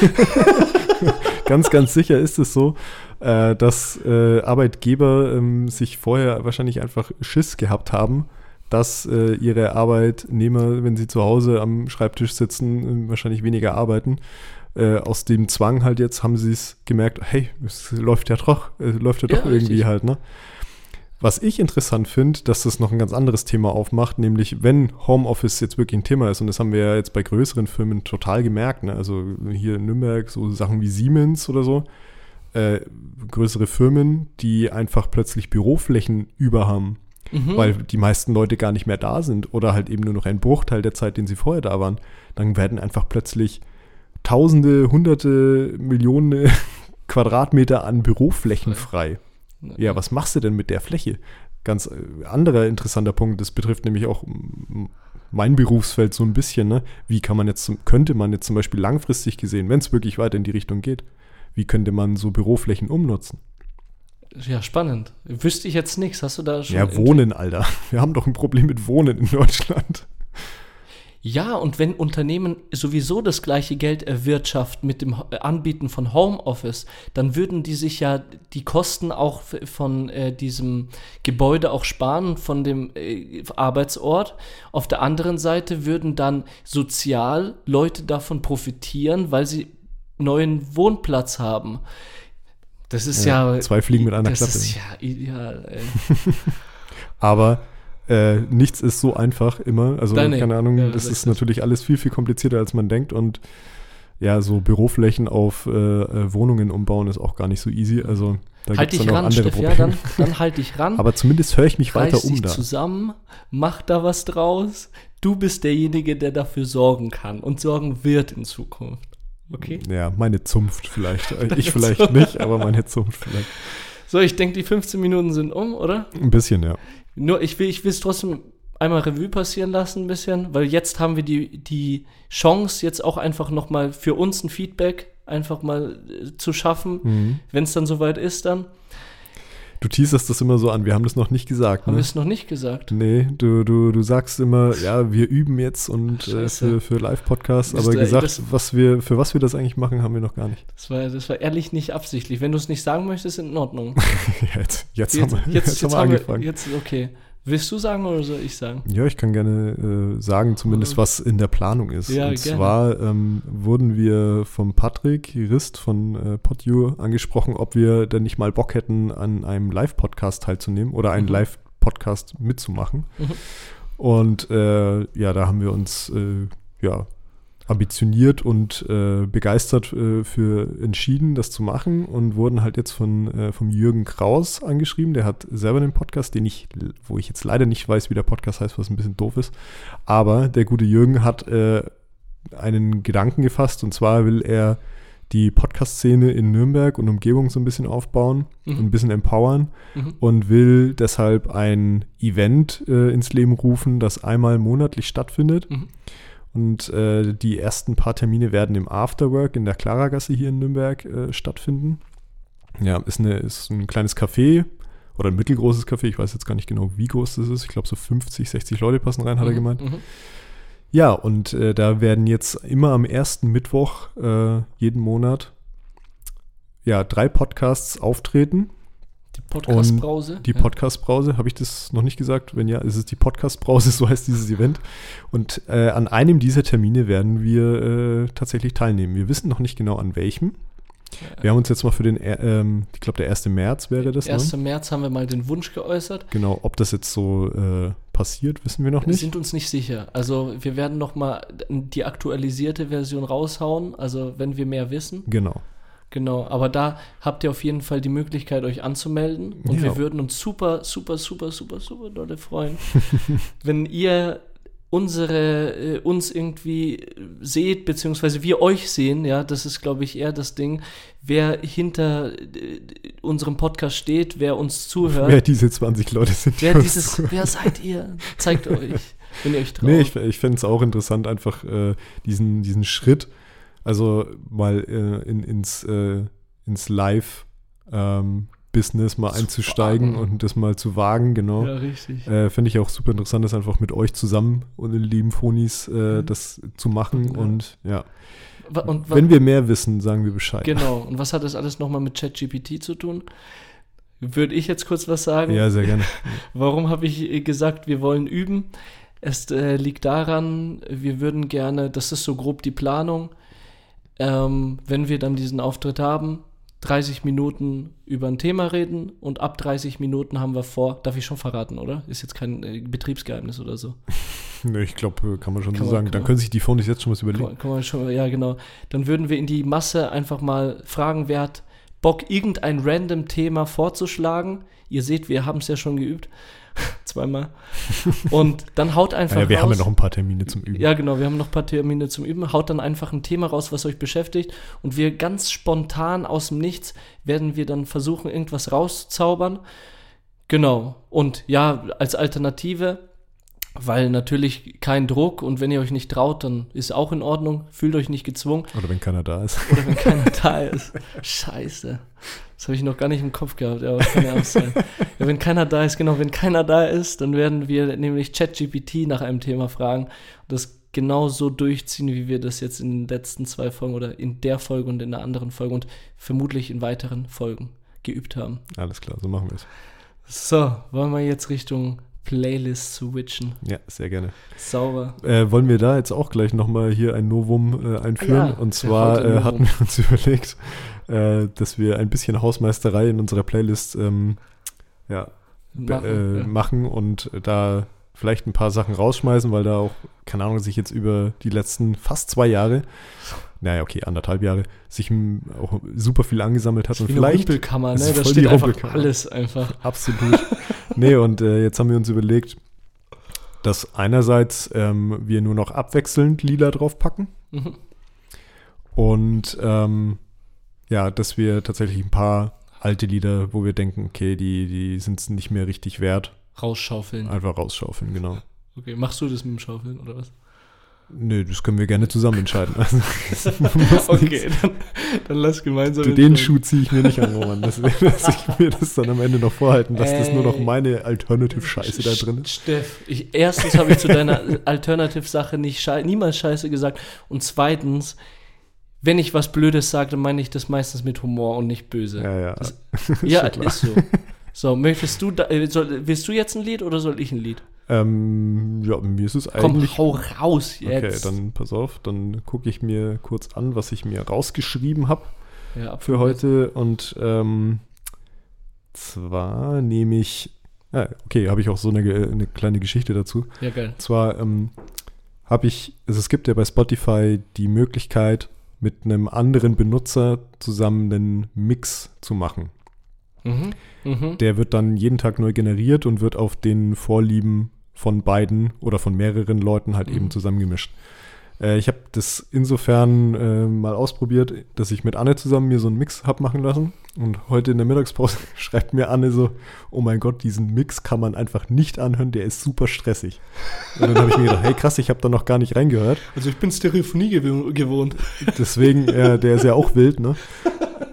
S2: <laughs> ganz, ganz sicher ist es so, äh, dass äh, Arbeitgeber ähm, sich vorher wahrscheinlich einfach Schiss gehabt haben, dass äh, ihre Arbeitnehmer, wenn sie zu Hause am Schreibtisch sitzen, äh, wahrscheinlich weniger arbeiten äh, aus dem Zwang halt jetzt haben sie es gemerkt, hey, es läuft ja doch, äh, läuft ja doch ja, irgendwie richtig. halt, ne? Was ich interessant finde, dass das noch ein ganz anderes Thema aufmacht, nämlich wenn Homeoffice jetzt wirklich ein Thema ist, und das haben wir ja jetzt bei größeren Firmen total gemerkt, ne? also hier in Nürnberg so Sachen wie Siemens oder so, äh, größere Firmen, die einfach plötzlich Büroflächen über haben, mhm. weil die meisten Leute gar nicht mehr da sind oder halt eben nur noch ein Bruchteil der Zeit, den sie vorher da waren, dann werden einfach plötzlich Tausende, Hunderte, Millionen <laughs> Quadratmeter an Büroflächen frei. Ja, was machst du denn mit der Fläche? Ganz äh, anderer interessanter Punkt, das betrifft nämlich auch mein Berufsfeld so ein bisschen, ne? Wie kann man jetzt, könnte man jetzt zum Beispiel langfristig gesehen, wenn es wirklich weiter in die Richtung geht, wie könnte man so Büroflächen umnutzen?
S1: Ja, spannend. Wüsste ich jetzt nichts. Hast du da schon.
S2: Ja, Wohnen, Alter. <laughs> Wir haben doch ein Problem mit Wohnen in Deutschland.
S1: Ja, und wenn Unternehmen sowieso das gleiche Geld erwirtschaften mit dem Anbieten von Homeoffice, dann würden die sich ja die Kosten auch von äh, diesem Gebäude auch sparen, von dem äh, Arbeitsort. Auf der anderen Seite würden dann sozial Leute davon profitieren, weil sie neuen Wohnplatz haben. Das ist ja.
S2: ja zwei Fliegen mit einer
S1: das
S2: Klappe.
S1: Das ist ja ideal. <laughs>
S2: Aber äh, nichts ist so einfach immer. Also, Nein, keine Ahnung, ja, das, das ist natürlich alles viel, viel komplizierter, als man denkt. Und ja, so Büroflächen auf äh, äh Wohnungen umbauen ist auch gar nicht so easy. Also,
S1: da halt dich ran, andere Steff, ja, dann, dann halt dich ran. <laughs>
S2: Aber zumindest höre ich mich weiter um
S1: dich da. zusammen, mach da was draus. Du bist derjenige, der dafür sorgen kann und sorgen wird in Zukunft. Okay?
S2: Ja, meine Zunft vielleicht. <laughs> ich vielleicht nicht, aber meine Zunft vielleicht.
S1: So, ich denke, die 15 Minuten sind um, oder?
S2: Ein bisschen, ja.
S1: Nur, ich will ich es trotzdem einmal Revue passieren lassen, ein bisschen, weil jetzt haben wir die, die Chance, jetzt auch einfach nochmal für uns ein Feedback einfach mal äh, zu schaffen, mhm. wenn es dann soweit ist dann.
S2: Du teaserst das immer so an, wir haben das noch nicht gesagt.
S1: Haben
S2: ne?
S1: wir es noch nicht gesagt?
S2: Nee, du, du, du sagst immer, ja, wir üben jetzt und äh, für, für Live-Podcasts, aber gesagt, das, was wir, für was wir das eigentlich machen, haben wir noch gar nicht.
S1: Das war, das war ehrlich nicht absichtlich. Wenn du es nicht sagen möchtest, in Ordnung. <laughs>
S2: jetzt, jetzt, jetzt, haben wir,
S1: jetzt, jetzt, jetzt haben wir angefangen. jetzt, okay. Willst du sagen oder soll ich sagen?
S2: Ja, ich kann gerne äh, sagen, zumindest was in der Planung ist. Ja, Und gerne. zwar ähm, wurden wir vom Patrick Rist von äh, PodU angesprochen, ob wir denn nicht mal Bock hätten, an einem Live-Podcast teilzunehmen oder einen mhm. Live-Podcast mitzumachen. Mhm. Und äh, ja, da haben wir uns äh, ja ambitioniert und äh, begeistert äh, für entschieden, das zu machen und wurden halt jetzt von äh, vom Jürgen Kraus angeschrieben. Der hat selber einen Podcast, den ich, wo ich jetzt leider nicht weiß, wie der Podcast heißt, was ein bisschen doof ist. Aber der gute Jürgen hat äh, einen Gedanken gefasst und zwar will er die Podcast-Szene in Nürnberg und Umgebung so ein bisschen aufbauen mhm. und ein bisschen empowern mhm. und will deshalb ein Event äh, ins Leben rufen, das einmal monatlich stattfindet. Mhm und äh, die ersten paar Termine werden im Afterwork in der Klaragasse hier in Nürnberg äh, stattfinden. Ja, ist, eine, ist ein kleines Café oder ein mittelgroßes Café. Ich weiß jetzt gar nicht genau, wie groß das ist. Ich glaube, so 50, 60 Leute passen rein, hat er mhm, gemeint. Mhm. Ja, und äh, da werden jetzt immer am ersten Mittwoch äh, jeden Monat ja, drei Podcasts auftreten.
S1: Die Podcast-Brause?
S2: Die Podcast-Brause, habe ich das noch nicht gesagt? Wenn ja, ist es die Podcast-Brause, <laughs> so heißt dieses Event. Und äh, an einem dieser Termine werden wir äh, tatsächlich teilnehmen. Wir wissen noch nicht genau an welchem. Ja. Wir haben uns jetzt mal für den, äh, ähm, ich glaube, der 1. März wäre das.
S1: 1. Ne? März haben wir mal den Wunsch geäußert.
S2: Genau, ob das jetzt so äh, passiert, wissen wir noch nicht. Wir
S1: sind uns nicht sicher. Also wir werden noch mal die aktualisierte Version raushauen, also wenn wir mehr wissen.
S2: Genau.
S1: Genau, aber da habt ihr auf jeden Fall die Möglichkeit, euch anzumelden. Und ja. wir würden uns super, super, super, super, super dolle freuen, <laughs> wenn ihr unsere, äh, uns irgendwie seht, beziehungsweise wir euch sehen, ja, das ist, glaube ich, eher das Ding, wer hinter äh, unserem Podcast steht, wer uns zuhört.
S2: Wer diese 20 Leute sind.
S1: Wer dieses, wer seid ihr? Zeigt <laughs> euch, wenn ihr euch traut.
S2: Nee, ich, ich fände es auch interessant, einfach äh, diesen, diesen Schritt also mal äh, in, ins, äh, ins Live- ähm, Business mal zu einzusteigen und das mal zu wagen, genau.
S1: Ja, richtig.
S2: Äh, Finde ich auch super interessant, das einfach mit euch zusammen und den lieben Phonis äh, mhm. das zu machen ja. und ja. Und, Wenn wir mehr wissen, sagen wir Bescheid.
S1: Genau. Und was hat das alles nochmal mit ChatGPT zu tun? Würde ich jetzt kurz was sagen?
S2: Ja, sehr gerne. <laughs>
S1: Warum habe ich gesagt, wir wollen üben? Es äh, liegt daran, wir würden gerne, das ist so grob die Planung, ähm, wenn wir dann diesen Auftritt haben, 30 Minuten über ein Thema reden und ab 30 Minuten haben wir vor, darf ich schon verraten, oder? Ist jetzt kein äh, Betriebsgeheimnis oder so. <laughs>
S2: ne, ich glaube, kann man schon kann so man, sagen. Dann können sich die Fonds jetzt schon was überlegen.
S1: Kann, kann man schon, ja, genau. Dann würden wir in die Masse einfach mal fragen, wer hat Bock, irgendein random Thema vorzuschlagen. Ihr seht, wir haben es ja schon geübt. <laughs> Zweimal. Und dann haut einfach.
S2: Ja, wir
S1: raus,
S2: haben ja noch ein paar Termine zum Üben.
S1: Ja, genau, wir haben noch ein paar Termine zum Üben. Haut dann einfach ein Thema raus, was euch beschäftigt. Und wir ganz spontan aus dem Nichts werden wir dann versuchen, irgendwas rauszuzaubern. Genau. Und ja, als Alternative, weil natürlich kein Druck und wenn ihr euch nicht traut, dann ist auch in Ordnung. Fühlt euch nicht gezwungen.
S2: Oder wenn keiner da ist.
S1: Oder wenn keiner <laughs> da ist. Scheiße. Das habe ich noch gar nicht im Kopf gehabt, aber kann ja auch sein. Ja, wenn keiner da ist, genau, wenn keiner da ist, dann werden wir nämlich ChatGPT nach einem Thema fragen und das genau so durchziehen, wie wir das jetzt in den letzten zwei Folgen oder in der Folge und in der anderen Folge und vermutlich in weiteren Folgen geübt haben.
S2: Alles klar, so machen wir es.
S1: So, wollen wir jetzt Richtung Playlist switchen?
S2: Ja, sehr gerne.
S1: Sauber.
S2: Äh, wollen wir da jetzt auch gleich nochmal hier ein Novum äh, einführen?
S1: Ja,
S2: und zwar äh, hatten wir uns <laughs> überlegt, äh, dass wir ein bisschen Hausmeisterei in unserer Playlist ähm, ja, machen, äh, ja. machen und da vielleicht ein paar Sachen rausschmeißen, weil da auch, keine Ahnung, sich jetzt über die letzten fast zwei Jahre, naja, okay, anderthalb Jahre, sich auch super viel angesammelt hat. Und vielleicht.
S1: Rumpelkammer, ne? Da steht einfach alles einfach.
S2: Absolut. <laughs> nee, und äh, jetzt haben wir uns überlegt, dass einerseits ähm, wir nur noch abwechselnd lila draufpacken. Mhm. Und ähm, ja, dass wir tatsächlich ein paar alte Lieder, wo wir denken, okay, die, die sind es nicht mehr richtig wert.
S1: Rausschaufeln.
S2: Einfach rausschaufeln, genau.
S1: Okay, machst du das mit dem Schaufeln oder was?
S2: Nö, das können wir gerne zusammen entscheiden. Also, <laughs>
S1: okay, dann, dann, lass gemeinsam.
S2: Du, den Schuh ziehe ich mir nicht an, Roman. Dass, dass ich mir das dann am Ende noch vorhalten, dass Ey. das nur noch meine Alternative-Scheiße da drin ist.
S1: Steff, ich, erstens habe ich zu deiner Alternative-Sache nicht schei niemals Scheiße gesagt. Und zweitens, wenn ich was Blödes sage, dann meine ich das meistens mit Humor und nicht böse.
S2: Ja, ja.
S1: Das, ja, <laughs> ist so. So, möchtest du, da, äh, soll, willst du jetzt ein Lied oder soll ich ein Lied?
S2: Ähm, ja, mir ist es eigentlich.
S1: Komm, hau raus jetzt.
S2: Okay, dann pass auf, dann gucke ich mir kurz an, was ich mir rausgeschrieben habe ja, für heute. Und ähm, zwar nehme ich. Ah, okay, habe ich auch so eine, eine kleine Geschichte dazu.
S1: Ja, geil.
S2: Und zwar ähm, habe ich, also es gibt ja bei Spotify die Möglichkeit, mit einem anderen Benutzer zusammen einen Mix zu machen. Mhm, mh. Der wird dann jeden Tag neu generiert und wird auf den Vorlieben von beiden oder von mehreren Leuten halt mhm. eben zusammengemischt. Äh, ich habe das insofern äh, mal ausprobiert, dass ich mit Anne zusammen mir so einen Mix habe machen lassen. Und heute in der Mittagspause <laughs> schreibt mir Anne so, oh mein Gott, diesen Mix kann man einfach nicht anhören, der ist super stressig. Und dann habe ich mir gedacht, hey krass, ich habe da noch gar nicht reingehört.
S1: Also ich bin Stereophonie gew gewohnt. <laughs>
S2: Deswegen, äh, der ist ja auch wild, ne?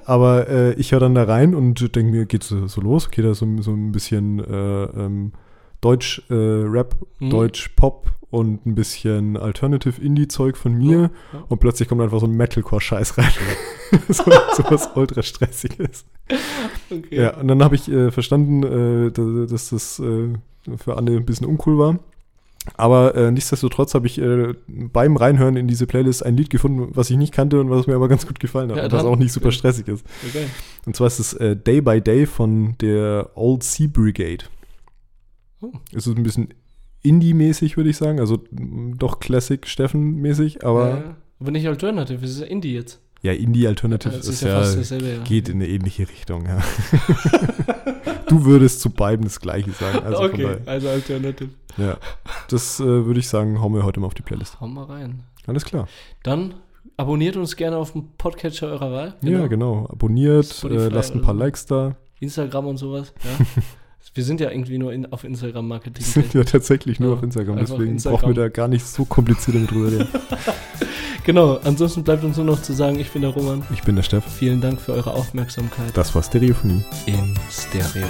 S2: Aber äh, ich höre dann da rein und denke mir, geht so, so los? Okay, da ist so, so ein bisschen äh, ähm, Deutsch-Rap, äh, mhm. Deutsch-Pop und ein bisschen Alternative-Indie-Zeug von mir. Ja, ja. Und plötzlich kommt einfach so ein Metalcore-Scheiß rein. <laughs> so, so was ultra stressiges. Okay. Ja, und dann habe ich äh, verstanden, äh, dass das äh, für Anne ein bisschen uncool war. Aber äh, nichtsdestotrotz habe ich äh, beim Reinhören in diese Playlist ein Lied gefunden, was ich nicht kannte und was mir aber ganz gut gefallen hat. Ja, und was auch nicht super stressig ist. Okay. Und zwar ist es äh, Day by Day von der Old Sea Brigade. Oh. Es ist ein bisschen Indie-mäßig, würde ich sagen. Also doch Classic Steffen-mäßig, aber. Ja,
S1: aber nicht Alternative, es ist ja Indie jetzt.
S2: Ja, Indie-Alternative ja, ist, ist, ja, dasselbe, ja, geht in eine ähnliche Richtung, ja. <laughs> du würdest zu beiden das Gleiche sagen.
S1: Also okay, also Alternative.
S2: Ja, das äh, würde ich sagen, hauen wir heute mal auf die Playlist.
S1: Hauen wir rein.
S2: Alles klar.
S1: Dann abonniert uns gerne auf dem Podcatcher eurer Wahl.
S2: Genau. Ja, genau. Abonniert, äh, lasst ein paar Likes da.
S1: Instagram und sowas, ja. <laughs> Wir sind ja irgendwie nur in, auf Instagram Marketing. Wir
S2: sind ja tatsächlich nur ja, auf Instagram, deswegen Instagram. brauchen wir da gar nicht so kompliziert drüber reden. <laughs>
S1: genau, ansonsten bleibt uns nur noch zu sagen, ich bin der Roman.
S2: Ich bin der Steff.
S1: Vielen Dank für eure Aufmerksamkeit.
S2: Das war Stereophonie.
S1: In Stereo.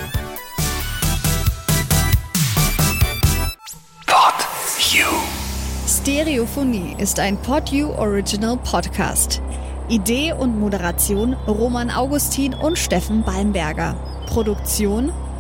S4: Pod You. Stereophonie ist ein Pod You Original Podcast. Idee und Moderation Roman Augustin und Steffen Balmberger. Produktion